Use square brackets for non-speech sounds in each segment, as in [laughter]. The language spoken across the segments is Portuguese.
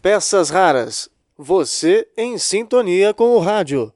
Peças raras. Você em sintonia com o rádio.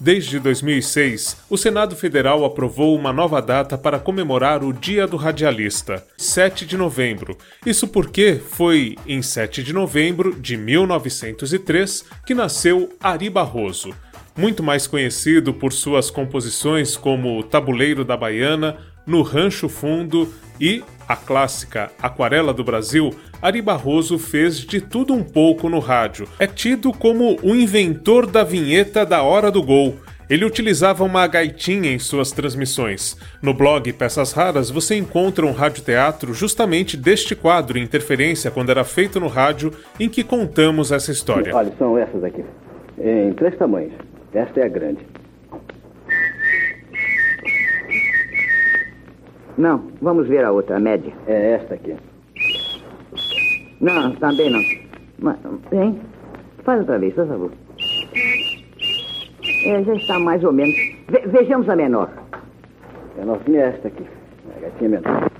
Desde 2006, o Senado Federal aprovou uma nova data para comemorar o Dia do Radialista, 7 de novembro. Isso porque foi em 7 de novembro de 1903 que nasceu Ari Barroso, muito mais conhecido por suas composições como Tabuleiro da Baiana, No Rancho Fundo e a clássica Aquarela do Brasil, Ari Barroso fez de tudo um pouco no rádio. É tido como o inventor da vinheta da hora do gol. Ele utilizava uma gaitinha em suas transmissões. No blog Peças Raras você encontra um radioteatro justamente deste quadro Interferência quando era feito no rádio em que contamos essa história. Olha, são essas aqui, em três tamanhos. Esta é a grande. Não, vamos ver a outra, a média. É esta aqui. Não, também não. Mas, hein? Faz outra vez, por favor. É, já está mais ou menos. Ve vejamos a menor. A menorzinha é esta aqui. A gatinha menor.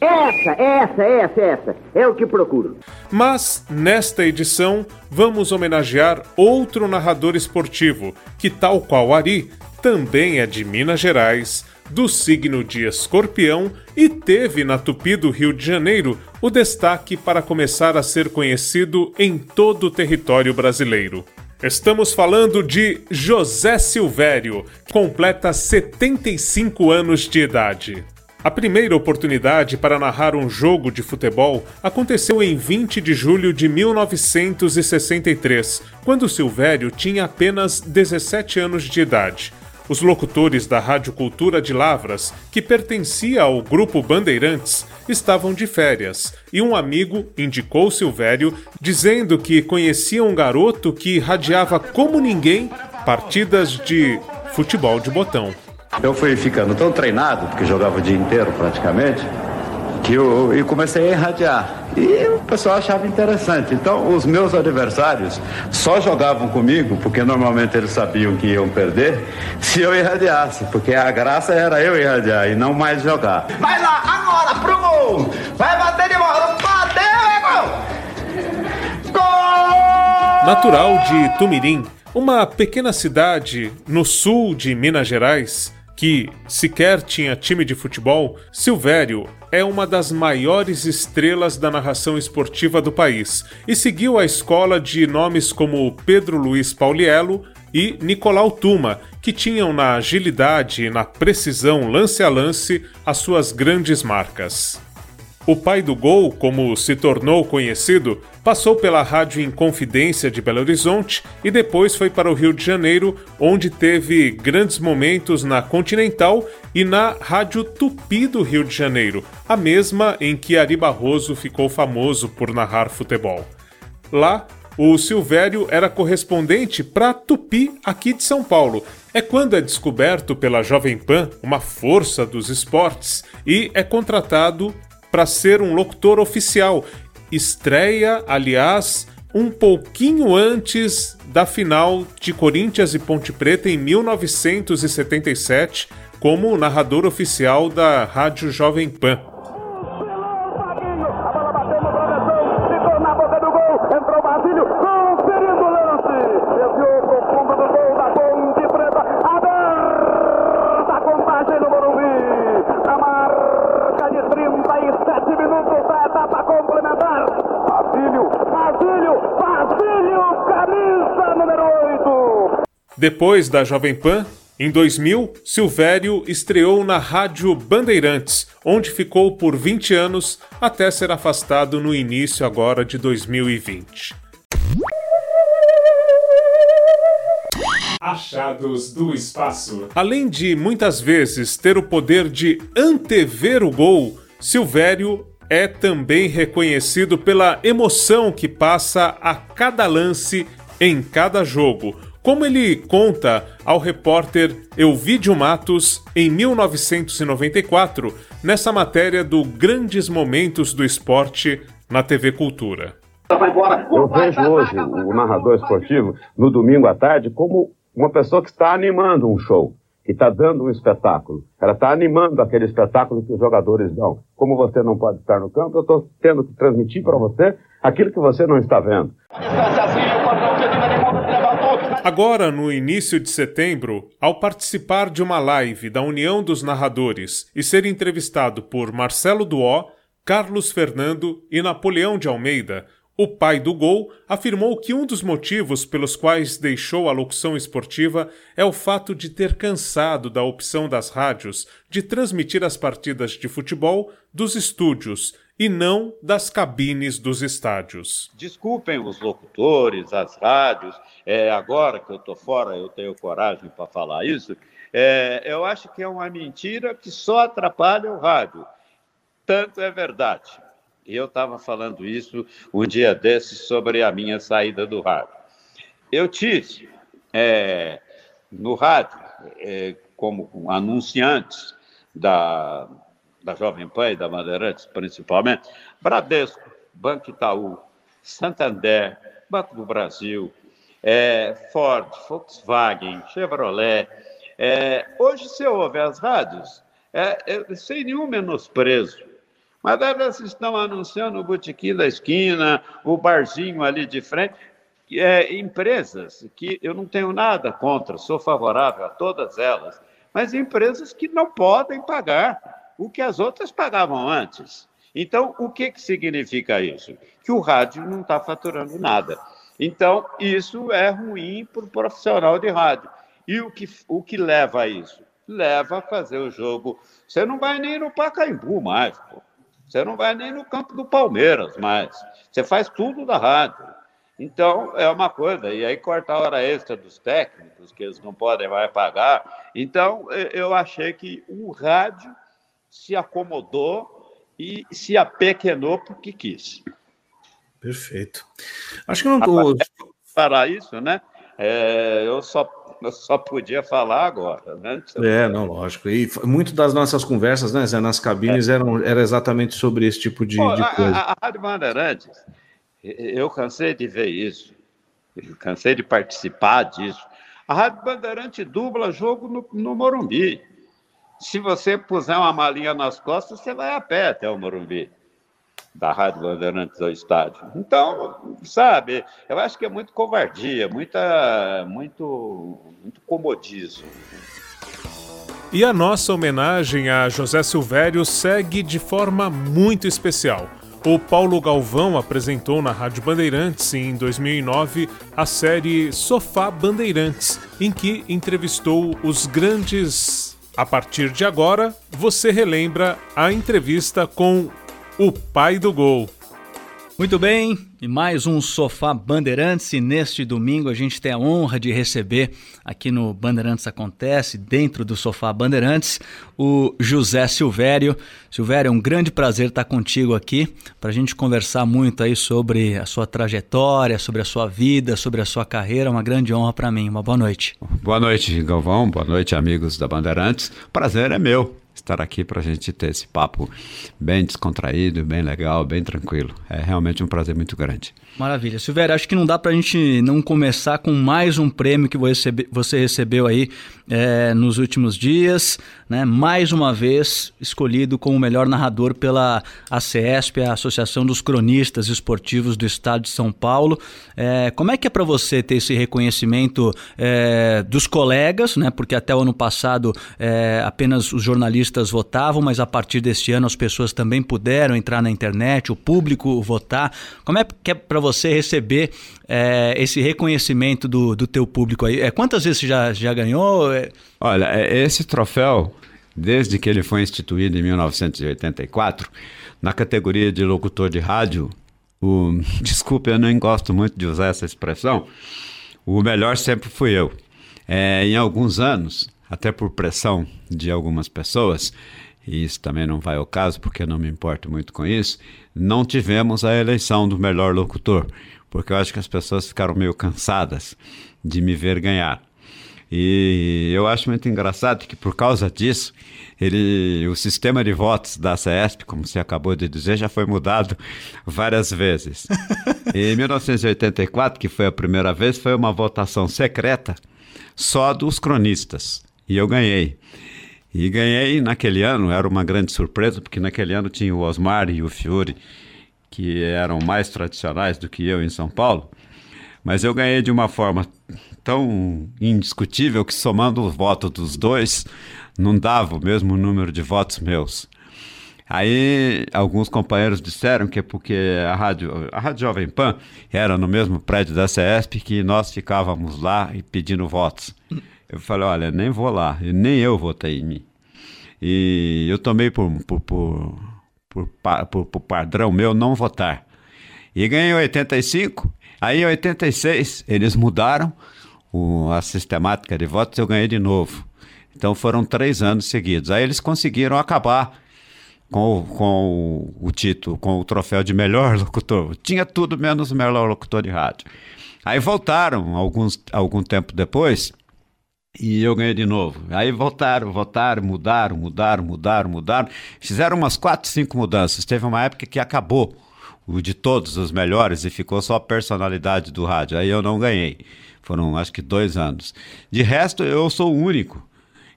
Essa, essa, essa, essa. É o que procuro. Mas, nesta edição, vamos homenagear outro narrador esportivo, que, tal qual Ari, também é de Minas Gerais, do signo de Escorpião e teve na Tupi do Rio de Janeiro o destaque para começar a ser conhecido em todo o território brasileiro. Estamos falando de José Silvério, que completa 75 anos de idade. A primeira oportunidade para narrar um jogo de futebol aconteceu em 20 de julho de 1963, quando Silvério tinha apenas 17 anos de idade. Os locutores da Rádio Cultura de Lavras, que pertencia ao grupo Bandeirantes, estavam de férias e um amigo indicou Silvério dizendo que conhecia um garoto que radiava como ninguém partidas de futebol de botão. Eu fui ficando tão treinado, porque jogava o dia inteiro praticamente, que eu, eu comecei a irradiar. E o pessoal achava interessante. Então, os meus adversários só jogavam comigo, porque normalmente eles sabiam que iam perder, se eu irradiasse, porque a graça era eu irradiar e não mais jogar. Vai lá, agora pro gol! Vai bater de bola! Bateu, é gol! Gol! Natural de Tumirim, uma pequena cidade no sul de Minas Gerais, que sequer tinha time de futebol, Silvério é uma das maiores estrelas da narração esportiva do país e seguiu a escola de nomes como Pedro Luiz Pauliello e Nicolau Tuma, que tinham na agilidade e na precisão lance a lance as suas grandes marcas. O pai do gol, como se tornou conhecido, passou pela Rádio Inconfidência de Belo Horizonte e depois foi para o Rio de Janeiro, onde teve grandes momentos na Continental e na Rádio Tupi do Rio de Janeiro, a mesma em que Ari Barroso ficou famoso por narrar futebol. Lá, o Silvério era correspondente para Tupi aqui de São Paulo. É quando é descoberto pela Jovem Pan, uma força dos esportes, e é contratado para ser um locutor oficial. Estreia, aliás, um pouquinho antes da final de Corinthians e Ponte Preta em 1977, como narrador oficial da Rádio Jovem Pan. Depois da Jovem Pan, em 2000, Silvério estreou na Rádio Bandeirantes, onde ficou por 20 anos até ser afastado no início agora de 2020. Achados do espaço. Além de muitas vezes ter o poder de antever o gol, Silvério é também reconhecido pela emoção que passa a cada lance em cada jogo como ele conta ao repórter Elvídio Matos em 1994, nessa matéria do Grandes Momentos do Esporte na TV Cultura. Eu vejo hoje o narrador esportivo, no domingo à tarde, como uma pessoa que está animando um show. que está dando um espetáculo. Ela está animando aquele espetáculo que os jogadores dão. Como você não pode estar no campo, eu estou tendo que transmitir para você aquilo que você não está vendo. Agora, no início de setembro, ao participar de uma live da União dos Narradores e ser entrevistado por Marcelo Duó, Carlos Fernando e Napoleão de Almeida, o pai do gol afirmou que um dos motivos pelos quais deixou a locução esportiva é o fato de ter cansado da opção das rádios de transmitir as partidas de futebol dos estúdios e não das cabines dos estádios. Desculpem os locutores, as rádios, é, agora que eu estou fora, eu tenho coragem para falar isso. É, eu acho que é uma mentira que só atrapalha o rádio. Tanto é verdade eu estava falando isso um dia desses sobre a minha saída do rádio. Eu tive é, no rádio, é, como anunciantes da, da Jovem Pan e da Bandeirantes, principalmente, Bradesco, Banco Itaú, Santander, Banco do Brasil, é, Ford, Volkswagen, Chevrolet. É, hoje, você ouve as rádios, é, sem nenhum menosprezo, mas elas estão anunciando o botequim da esquina, o barzinho ali de frente. É, empresas que eu não tenho nada contra, sou favorável a todas elas, mas empresas que não podem pagar o que as outras pagavam antes. Então, o que, que significa isso? Que o rádio não está faturando nada. Então, isso é ruim para o profissional de rádio. E o que, o que leva a isso? Leva a fazer o jogo. Você não vai nem no Pacaembu mais, pô. Você não vai nem no campo do Palmeiras mais. Você faz tudo da rádio. Então, é uma coisa. E aí, corta a hora extra dos técnicos, que eles não podem mais pagar. Então, eu achei que o rádio se acomodou e se apequenou porque quis. Perfeito. Acho que não estou. Para isso, né? É, eu só eu só podia falar agora, né? É, não, lógico. E muito das nossas conversas, né, Zé, nas cabines é. eram era exatamente sobre esse tipo de, Pô, de coisa. A, a Rádio Bandeirantes, eu cansei de ver isso, eu cansei de participar disso. A Rádio Bandeirante dubla jogo no, no Morumbi. Se você puser uma malinha nas costas, você vai a pé até o Morumbi da Rádio Bandeirantes ao estádio. Então, sabe, eu acho que é muito covardia, muita, muito, muito comodismo. E a nossa homenagem a José Silvério segue de forma muito especial. O Paulo Galvão apresentou na Rádio Bandeirantes em 2009 a série Sofá Bandeirantes, em que entrevistou os grandes. A partir de agora, você relembra a entrevista com o pai do gol. Muito bem, e mais um Sofá Bandeirantes. E neste domingo a gente tem a honra de receber aqui no Bandeirantes Acontece, dentro do Sofá Bandeirantes, o José Silvério. Silvério, é um grande prazer estar contigo aqui para a gente conversar muito aí sobre a sua trajetória, sobre a sua vida, sobre a sua carreira. Uma grande honra para mim. Uma boa noite. Boa noite, Galvão. Boa noite, amigos da Bandeirantes. Prazer é meu estar aqui para a gente ter esse papo bem descontraído, bem legal, bem tranquilo. É realmente um prazer muito grande. Maravilha. Silvério, acho que não dá para a gente não começar com mais um prêmio que você recebeu aí é, nos últimos dias, né? mais uma vez escolhido como o melhor narrador pela ACESP, a Associação dos Cronistas Esportivos do Estado de São Paulo. É, como é que é para você ter esse reconhecimento é, dos colegas, né? porque até o ano passado é, apenas os jornalistas votavam, mas a partir deste ano as pessoas também puderam entrar na internet, o público votar. Como é que é para você receber é, esse reconhecimento do, do teu público aí? É, quantas vezes você já, já ganhou? É... Olha, é, esse troféu, desde que ele foi instituído em 1984, na categoria de locutor de rádio, o, [laughs] desculpe, eu nem gosto muito de usar essa expressão, o melhor sempre fui eu. É, em alguns anos, até por pressão de algumas pessoas, e isso também não vai ao caso, porque eu não me importo muito com isso, não tivemos a eleição do melhor locutor, porque eu acho que as pessoas ficaram meio cansadas de me ver ganhar. E eu acho muito engraçado que por causa disso, ele, o sistema de votos da CESP, como você acabou de dizer, já foi mudado várias vezes. [laughs] em 1984, que foi a primeira vez, foi uma votação secreta só dos cronistas. E eu ganhei. E ganhei naquele ano, era uma grande surpresa, porque naquele ano tinha o Osmar e o Fiore, que eram mais tradicionais do que eu em São Paulo. Mas eu ganhei de uma forma tão indiscutível que, somando o voto dos dois, não dava o mesmo número de votos meus. Aí alguns companheiros disseram que é porque a rádio, a rádio Jovem Pan era no mesmo prédio da CESP que nós ficávamos lá e pedindo votos. Eu falei, olha, nem vou lá, nem eu votei em mim. E eu tomei por, por, por, por, por, por padrão meu não votar. E ganhei 85, aí em 86 eles mudaram o, a sistemática de votos, eu ganhei de novo. Então foram três anos seguidos. Aí eles conseguiram acabar com, com o, o título, com o troféu de melhor [laughs] locutor. Tinha tudo menos o melhor locutor de rádio. Aí voltaram alguns, algum tempo depois e eu ganhei de novo. Aí voltaram, voltaram, mudaram, mudaram, mudaram, mudaram. Fizeram umas quatro, cinco mudanças. Teve uma época que acabou o de todos os melhores e ficou só a personalidade do rádio. Aí eu não ganhei. Foram acho que dois anos. De resto, eu sou o único,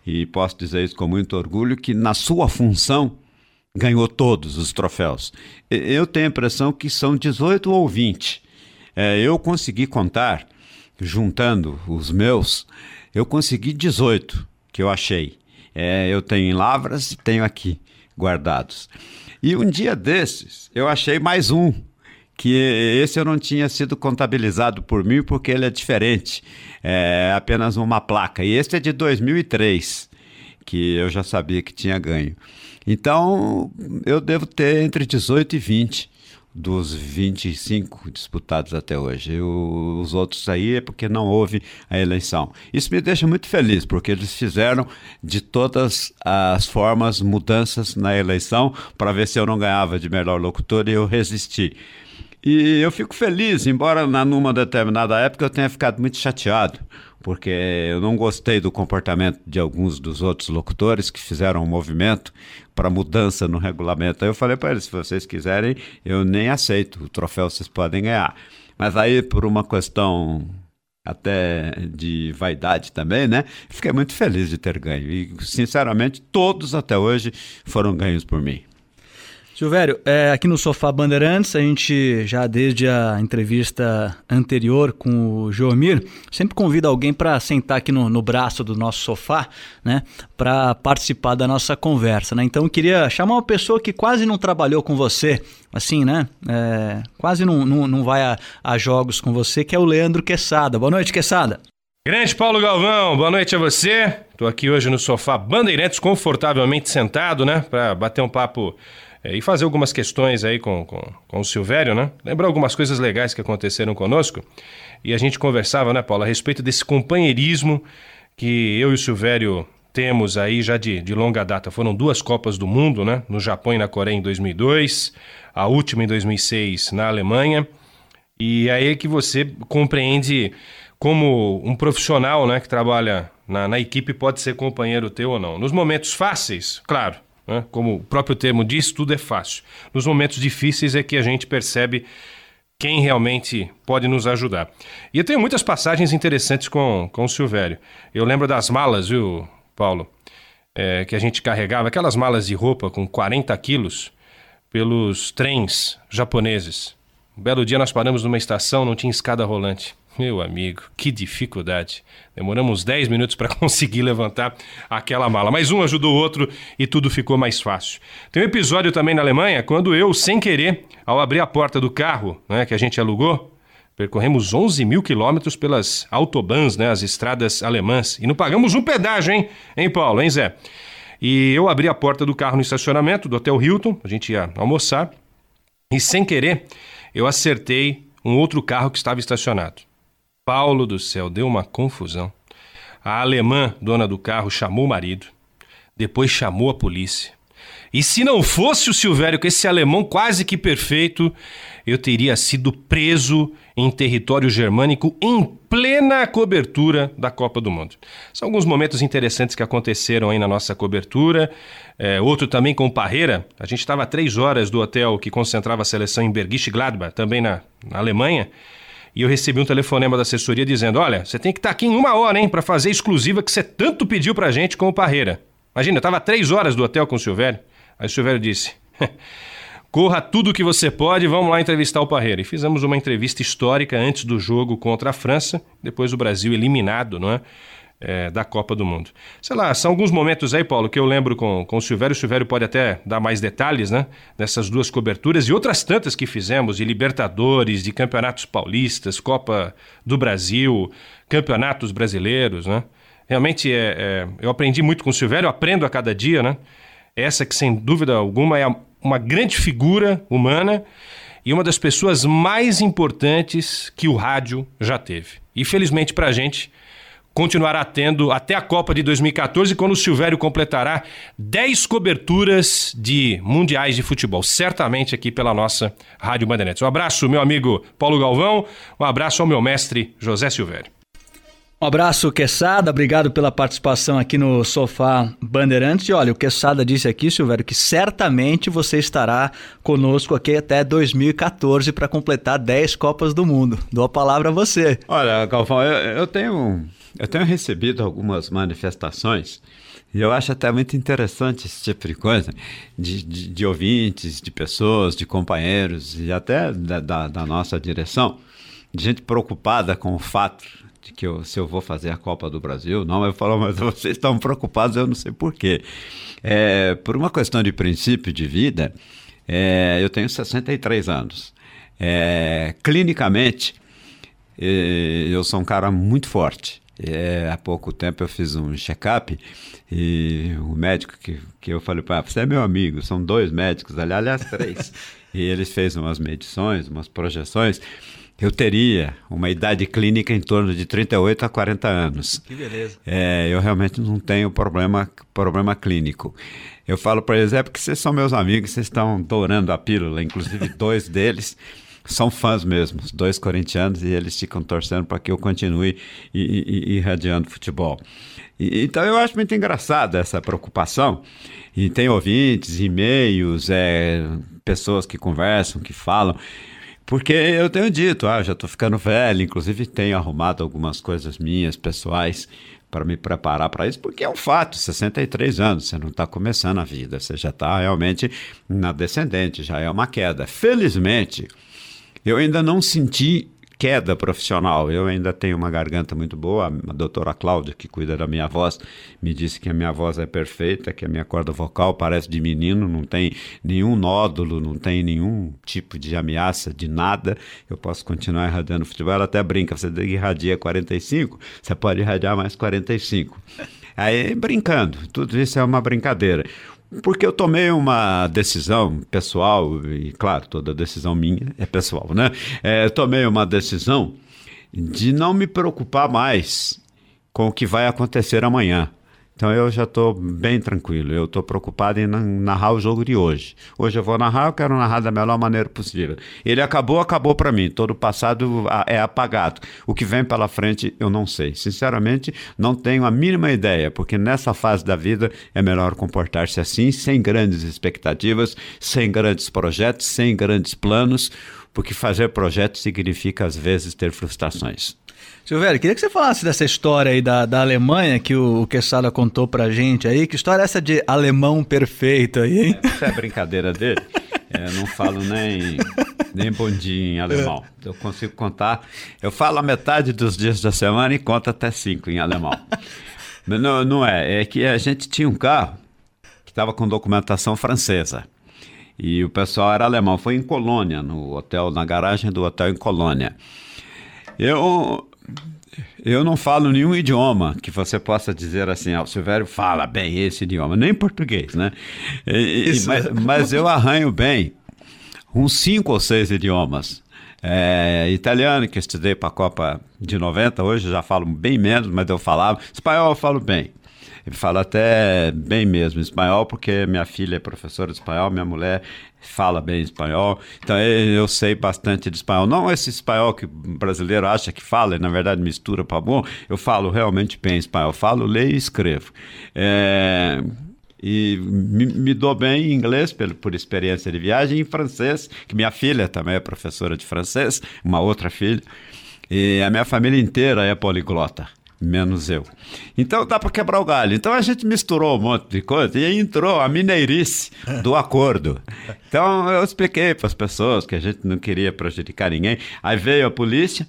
e posso dizer isso com muito orgulho, que na sua função ganhou todos os troféus. Eu tenho a impressão que são 18 ou 20. É, eu consegui contar, juntando os meus, eu consegui 18 que eu achei. É, eu tenho em Lavras e tenho aqui guardados. E um dia desses, eu achei mais um, que esse eu não tinha sido contabilizado por mim porque ele é diferente, é apenas uma placa. E esse é de 2003, que eu já sabia que tinha ganho. Então, eu devo ter entre 18 e 20 dos 25 disputados até hoje. os outros aí é porque não houve a eleição. Isso me deixa muito feliz, porque eles fizeram de todas as formas mudanças na eleição para ver se eu não ganhava de melhor locutor e eu resisti. E eu fico feliz, embora numa determinada época eu tenha ficado muito chateado, porque eu não gostei do comportamento de alguns dos outros locutores que fizeram um movimento para mudança no regulamento. Aí eu falei para eles: se vocês quiserem, eu nem aceito, o troféu vocês podem ganhar. Mas aí, por uma questão até de vaidade também, né? Fiquei muito feliz de ter ganho. E, sinceramente, todos até hoje foram ganhos por mim. Silvério, é, aqui no Sofá Bandeirantes, a gente já desde a entrevista anterior com o Joamir, sempre convida alguém para sentar aqui no, no, braço do nosso sofá, né, para participar da nossa conversa, né? Então eu queria chamar uma pessoa que quase não trabalhou com você, assim, né? É, quase não, não, não vai a, a jogos com você, que é o Leandro Quesada. Boa noite, Quesada. Grande Paulo Galvão, boa noite a você. Estou aqui hoje no sofá Bandeirantes, confortavelmente sentado, né, para bater um papo é, e fazer algumas questões aí com, com, com o Silvério, né? Lembrar algumas coisas legais que aconteceram conosco. E a gente conversava, né, Paulo, a respeito desse companheirismo que eu e o Silvério temos aí já de, de longa data. Foram duas Copas do Mundo, né? No Japão e na Coreia em 2002, a última em 2006 na Alemanha. E aí é que você compreende como um profissional né, que trabalha na, na equipe pode ser companheiro teu ou não. Nos momentos fáceis, claro, né? Como o próprio termo diz, tudo é fácil. Nos momentos difíceis é que a gente percebe quem realmente pode nos ajudar. E eu tenho muitas passagens interessantes com, com o Silvério. Eu lembro das malas, viu, Paulo? É, que a gente carregava, aquelas malas de roupa com 40 quilos, pelos trens japoneses. Um belo dia nós paramos numa estação, não tinha escada rolante. Meu amigo, que dificuldade. Demoramos 10 minutos para [laughs] conseguir levantar aquela mala. Mas um ajudou o outro e tudo ficou mais fácil. Tem um episódio também na Alemanha, quando eu, sem querer, ao abrir a porta do carro né, que a gente alugou, percorremos 11 mil quilômetros pelas autobans, né, as estradas alemãs, e não pagamos um pedágio, hein, hein, Paulo, hein, Zé? E eu abri a porta do carro no estacionamento do Hotel Hilton, a gente ia almoçar, e sem querer, eu acertei um outro carro que estava estacionado. Paulo do céu, deu uma confusão. A alemã, dona do carro, chamou o marido, depois chamou a polícia. E se não fosse o Silvério com esse alemão quase que perfeito, eu teria sido preso em território germânico em plena cobertura da Copa do Mundo. São alguns momentos interessantes que aconteceram aí na nossa cobertura. É, outro também com o Parreira. A gente estava a três horas do hotel que concentrava a seleção em Bergisch Gladbach, também na, na Alemanha. E eu recebi um telefonema da assessoria dizendo: Olha, você tem que estar tá aqui em uma hora, hein, para fazer a exclusiva que você tanto pediu pra gente com o Parreira. Imagina, eu tava três horas do hotel com o Silvério. Aí o Silvério disse: [laughs] Corra tudo o que você pode, vamos lá entrevistar o Parreira. E fizemos uma entrevista histórica antes do jogo contra a França, depois o Brasil eliminado, não é? É, da Copa do Mundo. Sei lá, são alguns momentos aí, Paulo, que eu lembro com, com o Silvério. O Silvério pode até dar mais detalhes, né? Dessas duas coberturas e outras tantas que fizemos de Libertadores, de Campeonatos Paulistas, Copa do Brasil, Campeonatos Brasileiros, né? Realmente é, é, eu aprendi muito com o Silvério, aprendo a cada dia, né? Essa que sem dúvida alguma é uma grande figura humana e uma das pessoas mais importantes que o rádio já teve. E felizmente para a gente, continuará tendo até a Copa de 2014, quando o Silvério completará 10 coberturas de mundiais de futebol, certamente aqui pela nossa Rádio Bandeirantes. Um abraço, meu amigo Paulo Galvão, um abraço ao meu mestre José Silvério. Um abraço, Quesada. Obrigado pela participação aqui no Sofá Bandeirantes. E olha, o Quesada disse aqui, Silvério, que certamente você estará conosco aqui até 2014 para completar 10 Copas do Mundo. Dou a palavra a você. Olha, Galvão, eu, eu tenho eu tenho recebido algumas manifestações e eu acho até muito interessante esse tipo de coisa, de, de, de ouvintes, de pessoas, de companheiros e até da, da, da, nossa direção, de gente preocupada com o fato de que eu, se eu vou fazer a Copa do Brasil, não, eu falo, mas vocês estão preocupados, eu não sei porquê. É, por uma questão de princípio de vida, é, eu tenho 63 anos. É, clinicamente, é, eu sou um cara muito forte. É, há pouco tempo eu fiz um check-up e o médico que, que eu falei para você é meu amigo, são dois médicos, aliás, três. [laughs] e eles fez umas medições, umas projeções. Eu teria uma idade clínica em torno de 38 a 40 anos. Que beleza. É, eu realmente não tenho problema, problema clínico. Eu falo para eles, é porque vocês são meus amigos, vocês estão dourando a pílula, inclusive dois deles são fãs mesmo, dois corintianos, e eles ficam torcendo para que eu continue irradiando futebol. E, então eu acho muito engraçada essa preocupação. E tem ouvintes, e-mails, é, pessoas que conversam, que falam. Porque eu tenho dito, ah, já estou ficando velho, inclusive tenho arrumado algumas coisas minhas, pessoais, para me preparar para isso, porque é um fato, 63 anos, você não está começando a vida, você já está realmente na descendente, já é uma queda. Felizmente, eu ainda não senti queda profissional. Eu ainda tenho uma garganta muito boa. A doutora Cláudia, que cuida da minha voz, me disse que a minha voz é perfeita, que a minha corda vocal parece de menino, não tem nenhum nódulo, não tem nenhum tipo de ameaça de nada. Eu posso continuar irradiando futebol. Ela até brinca: você irradia 45, você pode irradiar mais 45. Aí, brincando, tudo isso é uma brincadeira. Porque eu tomei uma decisão pessoal, e claro, toda decisão minha é pessoal, né? É, eu tomei uma decisão de não me preocupar mais com o que vai acontecer amanhã. Então eu já estou bem tranquilo. Eu estou preocupado em narrar o jogo de hoje. Hoje eu vou narrar, eu quero narrar da melhor maneira possível. Ele acabou, acabou para mim. Todo o passado é apagado. O que vem pela frente eu não sei. Sinceramente, não tenho a mínima ideia, porque nessa fase da vida é melhor comportar-se assim, sem grandes expectativas, sem grandes projetos, sem grandes planos, porque fazer projetos significa às vezes ter frustrações. Silvério, queria que você falasse dessa história aí da, da Alemanha que o, o Quesada contou pra gente aí. Que história é essa de alemão perfeito aí, hein? É, essa é brincadeira dele. [laughs] Eu não falo nem, nem bom dia em alemão. Eu consigo contar. Eu falo a metade dos dias da semana e conto até cinco em alemão. Mas [laughs] não, não é. É que a gente tinha um carro que estava com documentação francesa. E o pessoal era alemão. Foi em Colônia, no hotel, na garagem do hotel em Colônia. Eu eu não falo nenhum idioma que você possa dizer assim, ah, o Silvério fala bem esse idioma, nem português, né? E, mas, mas, eu arranho bem uns cinco ou seis idiomas. É, italiano, que eu estudei para a Copa de 90, hoje já falo bem menos, mas eu falava. Espanhol eu falo bem. Eu falo até bem mesmo espanhol, porque minha filha é professora de espanhol, minha mulher fala bem espanhol, então eu sei bastante de espanhol. Não esse espanhol que o brasileiro acha que fala, e na verdade mistura para bom, eu falo realmente bem espanhol, falo, leio e escrevo. É, e me, me, dou bem em inglês por, por experiência de viagem, e em francês, que minha filha também é professora de francês, uma outra filha. E a minha família inteira é poliglota menos eu. Então dá para quebrar o galho. Então a gente misturou um monte de coisa e aí entrou a mineirice do acordo. Então eu expliquei para as pessoas que a gente não queria prejudicar ninguém. Aí veio a polícia.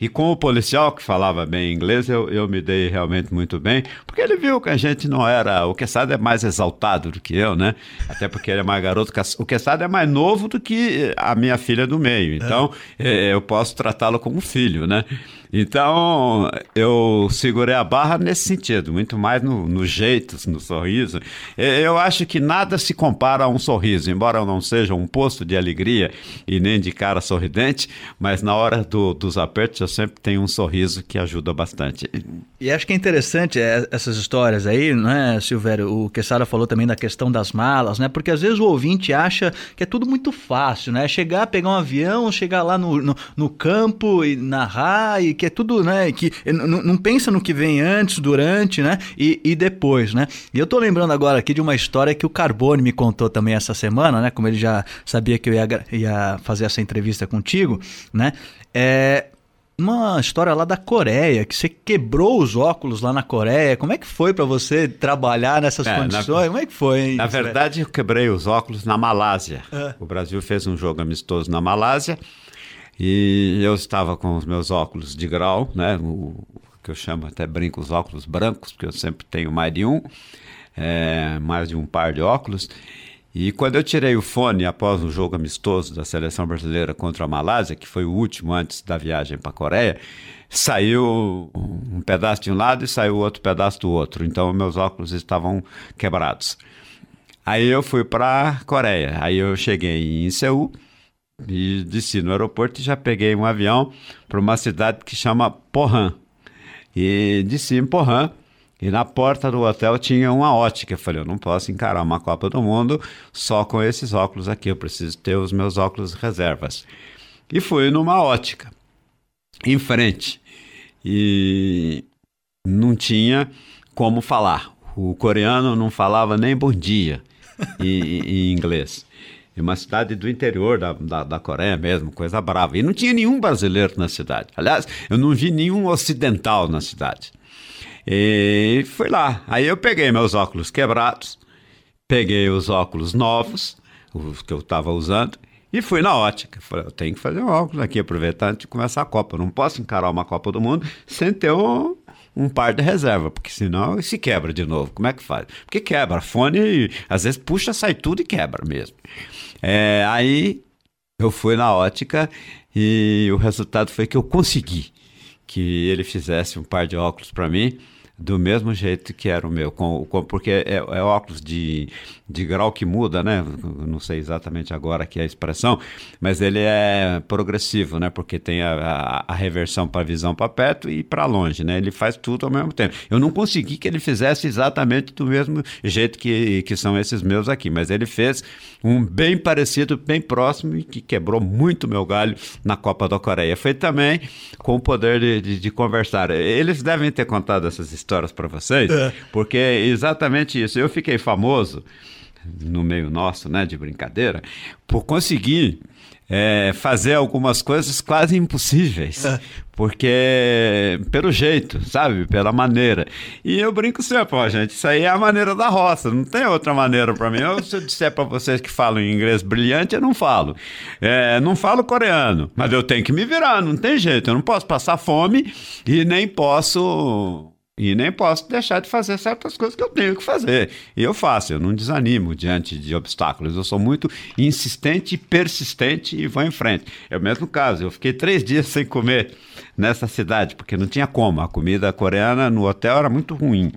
E com o policial que falava bem inglês, eu, eu me dei realmente muito bem, porque ele viu que a gente não era. O Quesada é mais exaltado do que eu, né? Até porque ele é mais garoto. O Quesada é mais novo do que a minha filha do meio. Então, é. eu posso tratá-lo como filho, né? Então, eu segurei a barra nesse sentido, muito mais no, no jeito, no sorriso. Eu acho que nada se compara a um sorriso, embora eu não seja um posto de alegria e nem de cara sorridente, mas na hora do, dos apertos eu sempre tenho um sorriso que ajuda bastante. E acho que é interessante é, essas histórias aí, né, Silvério? O Quessara falou também da questão das malas, né? Porque às vezes o ouvinte acha que é tudo muito fácil, né? Chegar, pegar um avião, chegar lá no, no, no campo e narrar e que é tudo, né? Que não pensa no que vem antes, durante, né? E, e depois, né? E eu tô lembrando agora aqui de uma história que o Carbone me contou também essa semana, né? Como ele já sabia que eu ia, ia fazer essa entrevista contigo, né? É, uma história lá da Coreia, que você quebrou os óculos lá na Coreia. Como é que foi para você trabalhar nessas é, condições? Na, Como é que foi? Hein, na verdade, eu quebrei os óculos na Malásia. É. O Brasil fez um jogo amistoso na Malásia e eu estava com os meus óculos de grau, né? O que eu chamo até brinco os óculos brancos, porque eu sempre tenho mais de um, é, mais de um par de óculos. E quando eu tirei o fone após o jogo amistoso da seleção brasileira contra a Malásia, que foi o último antes da viagem para a Coreia, saiu um pedaço de um lado e saiu outro pedaço do outro. Então meus óculos estavam quebrados. Aí eu fui para a Coreia. Aí eu cheguei em Seul e desci no aeroporto e já peguei um avião para uma cidade que chama Pohang. E desci em Pohang e na porta do hotel tinha uma ótica. Eu falei, eu não posso encarar uma Copa do Mundo só com esses óculos aqui, eu preciso ter os meus óculos reservas. E fui numa ótica, em frente. E não tinha como falar. O coreano não falava nem bom dia [laughs] em, em inglês em uma cidade do interior da, da, da, Coreia mesmo, coisa brava. E não tinha nenhum brasileiro na cidade. Aliás, eu não vi nenhum ocidental na cidade. E fui lá. Aí eu peguei meus óculos quebrados, peguei os óculos novos, os que eu estava usando, e fui na ótica. Falei, eu tenho que fazer um óculos aqui, aproveitando de começar a Copa. Eu não posso encarar uma Copa do Mundo sem ter um, um par de reserva, porque senão se quebra de novo. Como é que faz? Porque quebra. Fone, às vezes puxa, sai tudo e quebra mesmo. É, aí eu fui na ótica e o resultado foi que eu consegui que ele fizesse um par de óculos para mim do mesmo jeito que era o meu, com, com, porque é, é, óculos de, de grau que muda, né? Não sei exatamente agora que é a expressão, mas ele é progressivo, né? Porque tem a, a, a reversão para visão para perto e para longe, né? Ele faz tudo ao mesmo tempo. Eu não consegui que ele fizesse exatamente do mesmo jeito que, que são esses meus aqui, mas ele fez um bem parecido, bem próximo e que quebrou muito meu galho na Copa da Coreia. Foi também com o poder de, de, de conversar. Eles devem ter contado essas histórias para vocês, é. porque é exatamente isso. Eu fiquei famoso no meio nosso, né, de brincadeira, por conseguir é, fazer algumas coisas quase impossíveis. É. Porque, pelo jeito, sabe? Pela maneira. E eu brinco sempre, ó, gente, isso aí é a maneira da roça, não tem outra maneira para mim. Eu, se eu disser para vocês que falam inglês brilhante, eu não falo. É, não falo coreano, mas eu tenho que me virar, não tem jeito. Eu não posso passar fome e nem posso e nem posso deixar de fazer certas coisas que eu tenho que fazer. E eu faço, eu não desanimo diante de obstáculos. Eu sou muito insistente, persistente e vou em frente. É o mesmo caso, eu fiquei três [laughs] dias sem comer nessa cidade, porque não tinha como. A comida coreana no hotel era muito ruim.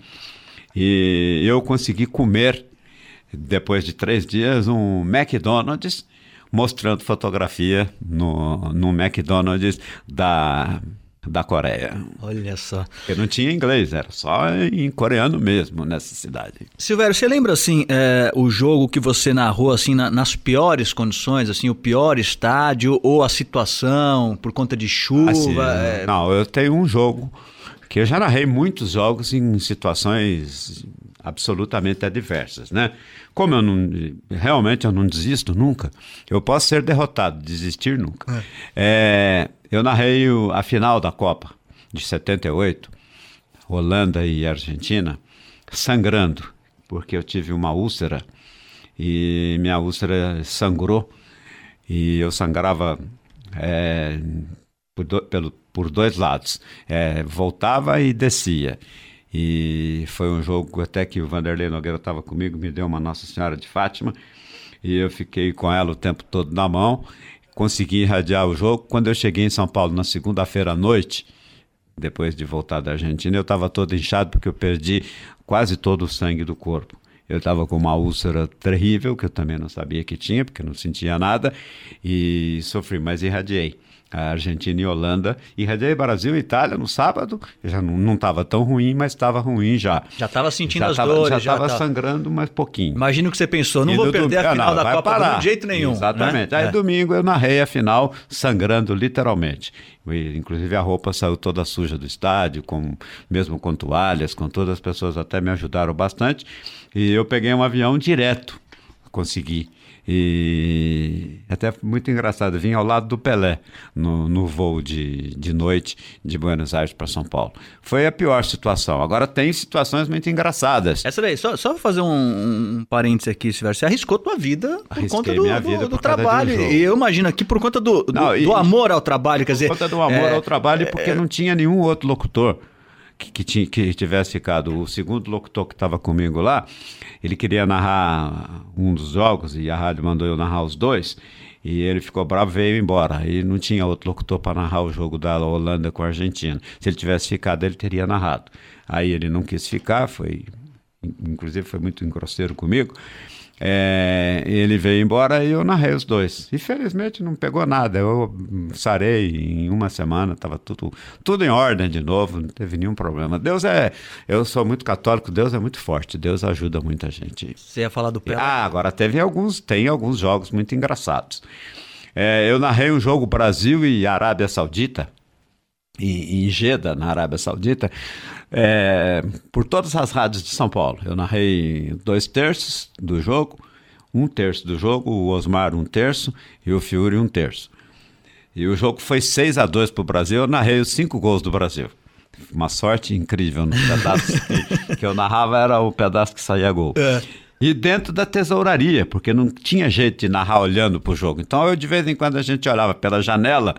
E eu consegui comer, depois de três dias, um McDonald's, mostrando fotografia no, no McDonald's da da Coreia. Olha só. Porque não tinha inglês, era só em coreano mesmo nessa cidade. Silvério, você lembra assim é, o jogo que você narrou assim na, nas piores condições, assim o pior estádio ou a situação por conta de chuva? Assim, é... Não, eu tenho um jogo que eu já narrei muitos jogos em situações absolutamente adversas, né? Como eu não, realmente eu não desisto nunca, eu posso ser derrotado, desistir nunca. É, eu narrei o- a final da Copa de 78, Holanda e Argentina, sangrando, porque eu tive uma úlcera e minha úlcera sangrou e eu sangrava é, por, do- pelo- por dois lados, É, voltava e descia. E foi um jogo até que o Vanderlei Nogueira estava comigo, me deu uma Nossa Senhora de Fátima e eu fiquei com ela o tempo todo na mão, consegui irradiar o jogo. Quando eu cheguei em São Paulo na segunda-feira à noite, depois de voltar da Argentina, eu estava todo inchado porque eu perdi quase todo o sangue do corpo. Eu estava com uma úlcera terrível, que eu também não sabia que tinha, porque não sentia nada, e sofri, mas irradiei. A Argentina e Holanda, irradiei Brasil e Itália no sábado, já não estava tão ruim, mas estava ruim já. Já estava sentindo já as tava, dores. Já estava tá- sangrando, mas pouquinho. Imagina o que você pensou, não E vou perder a Ah, final não, da Copa parar. de jeito nenhum. Exatamente. né? Aí É. domingo eu narrei a final sangrando literalmente. E, inclusive a roupa saiu toda suja do estádio, com, mesmo com toalhas, com todas as pessoas até me ajudaram bastante. E eu peguei um avião direto, consegui. E até muito engraçado, vim ao lado do Pelé no, no voo de, de noite de Buenos Aires para São Paulo. Foi a pior situação. Agora tem situações muito engraçadas. Essa daí, só, só fazer um, um parênteses aqui, Silvério. Você arriscou tua vida por Arrisquei conta do, do- vida do um trabalho. e eu imagino aqui por conta do, do, Não, e- amor ao trabalho, quer dizer. Por conta do amor é, ao trabalho, porque não tinha nenhum outro locutor que, tinha, que tivesse ficado. O segundo locutor que estava comigo lá, ele queria narrar um dos jogos e a rádio mandou eu narrar os dois. E ele ficou bravo e veio embora. E não tinha outro locutor para narrar o jogo da Holanda com a Argentina. Se ele tivesse ficado, ele teria narrado. Aí ele não quis ficar, foi. Inclusive foi muito grosseiro comigo. É, ele veio embora e eu narrei os dois. Infelizmente não pegou nada. Eu sarei em uma semana, estava tudo, tudo em ordem de novo, não teve nenhum problema. Deus é. Eu sou muito católico, Deus é muito forte, Deus ajuda muita gente. Você ia falar do Pelé. Ah, agora teve alguns, tem alguns jogos muito engraçados. É, eu narrei um jogo Brasil e Arábia Saudita, em, em Jeddah, na Arábia Saudita, é, por todas as rádios de São Paulo. Eu narrei dois terços do jogo, um terço do jogo, o Osmar um terço e o Fiore um terço. E o jogo foi 6 a 2 para o Brasil, eu narrei os cinco gols do Brasil. Uma sorte incrível no pedaço que, que eu narrava, era o pedaço que saía gol. E dentro da tesouraria, porque não tinha jeito de narrar olhando para o jogo. Então, eu, de vez em quando, a gente olhava pela janela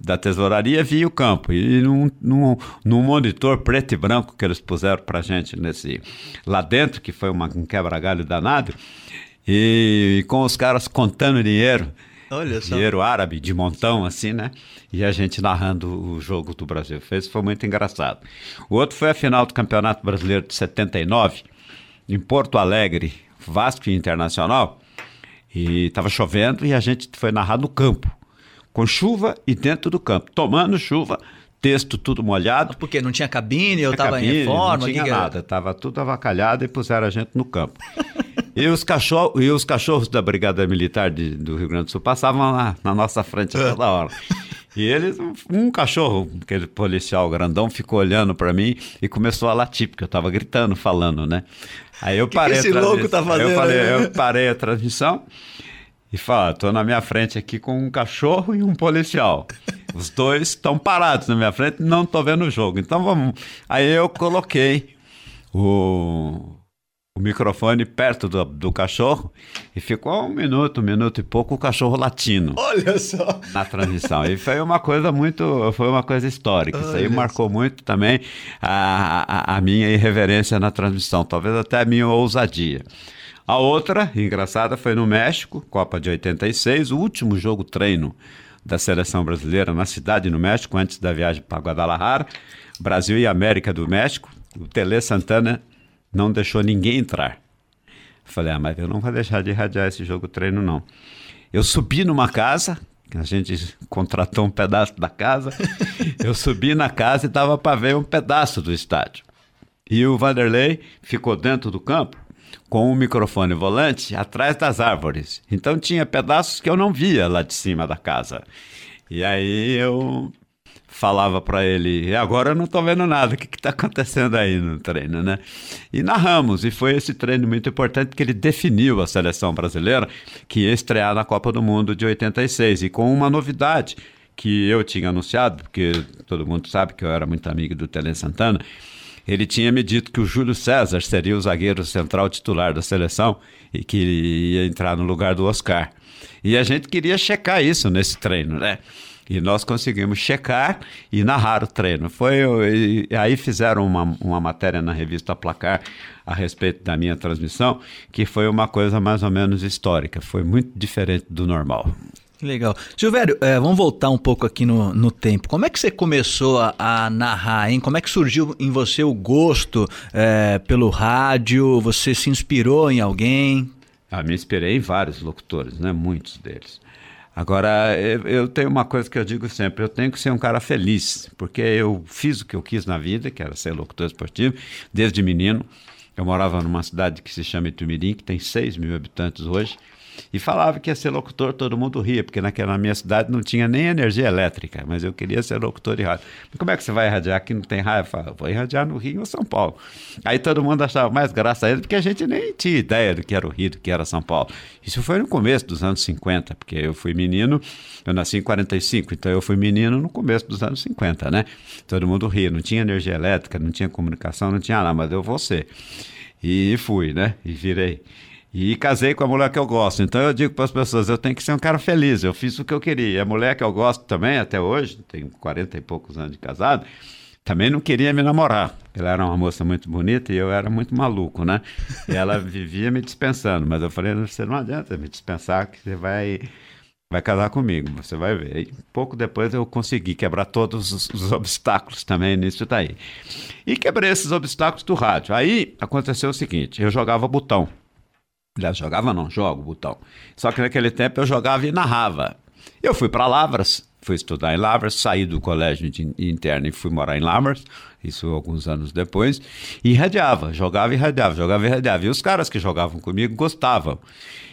da tesouraria via o campo. E num, num, num monitor preto e branco que eles puseram para gente nesse, lá dentro, que foi uma, um quebra-galho danado, e com os caras contando dinheiro. Olha só. Dinheiro árabe, de montão, assim, né? E a gente narrando o jogo do Brasil. Fez, foi muito engraçado. O outro foi a final do Campeonato Brasileiro de 79, em Porto Alegre, Vasco Internacional. E estava chovendo e a gente foi narrar no campo, com chuva e dentro do campo, tomando chuva, texto tudo molhado. Porque não tinha cabine, eu estava em reforma. Não tinha que nada, tava tudo avacalhado e puseram a gente no campo. [laughs] e, os cachorro, e os cachorros da Brigada Militar de- do Rio Grande do Sul passavam lá na nossa frente toda hora. E eles, um cachorro, aquele policial grandão, ficou olhando para mim e começou a latir, porque eu tava gritando, falando, né? Aí eu que parei esse a louco tá Aí eu, fazendo falei, eu parei a transmissão e falei, tô na minha frente aqui com um cachorro e um policial. Os dois estão parados na minha frente, não tô vendo o jogo. Então vamos. Aí eu coloquei o, o microfone perto do, do cachorro e ficou um minuto, um minuto e pouco o cachorro latindo Olha só. na transmissão. E foi uma coisa muito, foi uma coisa histórica. Isso aí Olha marcou muito também a, a, a minha irreverência na transmissão, talvez até a minha ousadia. A outra, engraçada, foi no México, Copa de 86, o último jogo treino da seleção brasileira na cidade no México, antes da viagem para Guadalajara, Brasil e América do México. O Tele Santana não deixou ninguém entrar. Falei, ah, mas eu não vou deixar de irradiar esse jogo treino, não. Eu subi numa casa, a gente contratou um pedaço da casa, [laughs] eu subi na casa e dava para ver um pedaço do estádio. E o Vanderlei ficou dentro do campo com o microfone volante atrás das árvores. Então tinha pedaços que eu não via lá de cima da casa. E aí eu falava para ele, agora eu não estou vendo nada, o que está acontecendo aí no treino, né? E narramos, e foi esse treino muito importante porque ele definiu a seleção brasileira que ia estrear na Copa do Mundo de 86, e com uma novidade que eu tinha anunciado, porque todo mundo sabe que eu era muito amigo do Tele Santana, ele tinha me dito que o Júlio César seria o zagueiro central titular da seleção e que ia entrar no lugar do Oscar. E a gente queria checar isso nesse treino, né? E nós conseguimos checar e narrar o treino. Foi, aí fizeram uma, uma matéria na revista Placar a respeito da minha transmissão, que foi uma coisa mais ou menos histórica. Foi muito diferente do normal. Que legal. Silvério, é, vamos voltar um pouco aqui no, no tempo. Como é que você começou a, a narrar, hein? Como é que surgiu em você o gosto é, pelo rádio? Você se inspirou em alguém? Ah, me inspirei em vários locutores, né? Muitos deles. Agora, eu, eu, tenho uma coisa que eu digo sempre: eu tenho que ser um cara feliz, porque eu fiz o que eu quis na vida, que era ser locutor esportivo, desde menino. Eu morava numa cidade que se chama Itumirim, que tem 6 mil habitantes hoje. E falava que ia ser locutor, todo mundo ria, porque naquela minha cidade não tinha nem energia elétrica, mas eu queria ser locutor de rádio. Como é que você vai irradiar aqui não tem rádio? Eu falava, vou irradiar no Rio ou São Paulo. Aí todo mundo achava mais graça ainda, porque a gente nem tinha ideia do que era o Rio, do que era São Paulo. Isso foi no começo dos anos 50, porque eu fui menino, eu nasci em 45, então eu fui menino no começo dos anos 50, né? Todo mundo ria, não tinha energia elétrica, não tinha comunicação, não tinha nada, mas eu vou ser. E fui, né? E virei. E casei com a mulher que eu gosto. Então eu digo para as pessoas, eu tenho que ser um cara feliz. Eu fiz o que eu queria. E a mulher que eu gosto também, até hoje, tenho 40 e poucos anos de casado, também não queria me namorar. Ela era uma moça muito bonita e eu era muito maluco, né? E ela [laughs] vivia me dispensando. Mas eu falei, você não adianta me dispensar que você vai vai casar comigo, você vai ver. E pouco depois eu consegui quebrar todos os, os, obstáculos também nisso daí. E quebrei esses obstáculos do rádio. Aí aconteceu o seguinte, eu jogava botão. Aliás, jogava não, jogo botão. Só que naquele tempo eu jogava e narrava. Eu fui para Lavras, fui estudar em Lavras, saí do colégio de interno e fui morar em Lavras, isso alguns anos depois, e radiava, jogava e radiava, jogava e radiava. E os caras que jogavam comigo gostavam.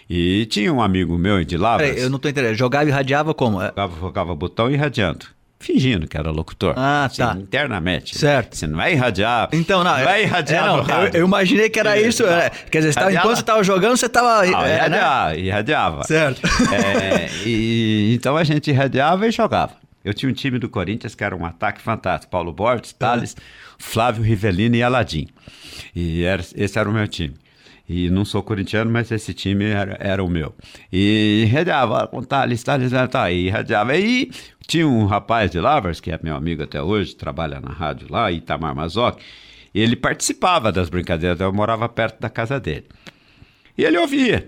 E tinha um amigo meu de Lavras. Peraí, eu não estou entendendo. Jogava e radiava como? Jogava, jogava botão e radiando fingindo que era locutor. Ah, assim, tá. Internamente. Certo. Você não vai irradiar. Então, não. Vai irradiar. É, não, eu, eu, imaginei que era isso. É, quer dizer, tava, enquanto você estava jogando, você estava. É, irradiava, né? irradiava. Certo. É, e, então a gente irradiava e jogava. Eu tinha um time do Corinthians que era um ataque fantástico. Paulo Borges, Thales, Flávio Rivelino e Aladim. E era, esse era o meu time. E não sou corintiano, mas esse time era, era o meu. E radiava com Thales, Thales, tá, e radiava. E tinha um rapaz de Lavras, que é meu amigo até hoje, trabalha na rádio lá, Itamar Mazoc, ele participava das brincadeiras, eu morava perto da casa dele. E ele ouvia,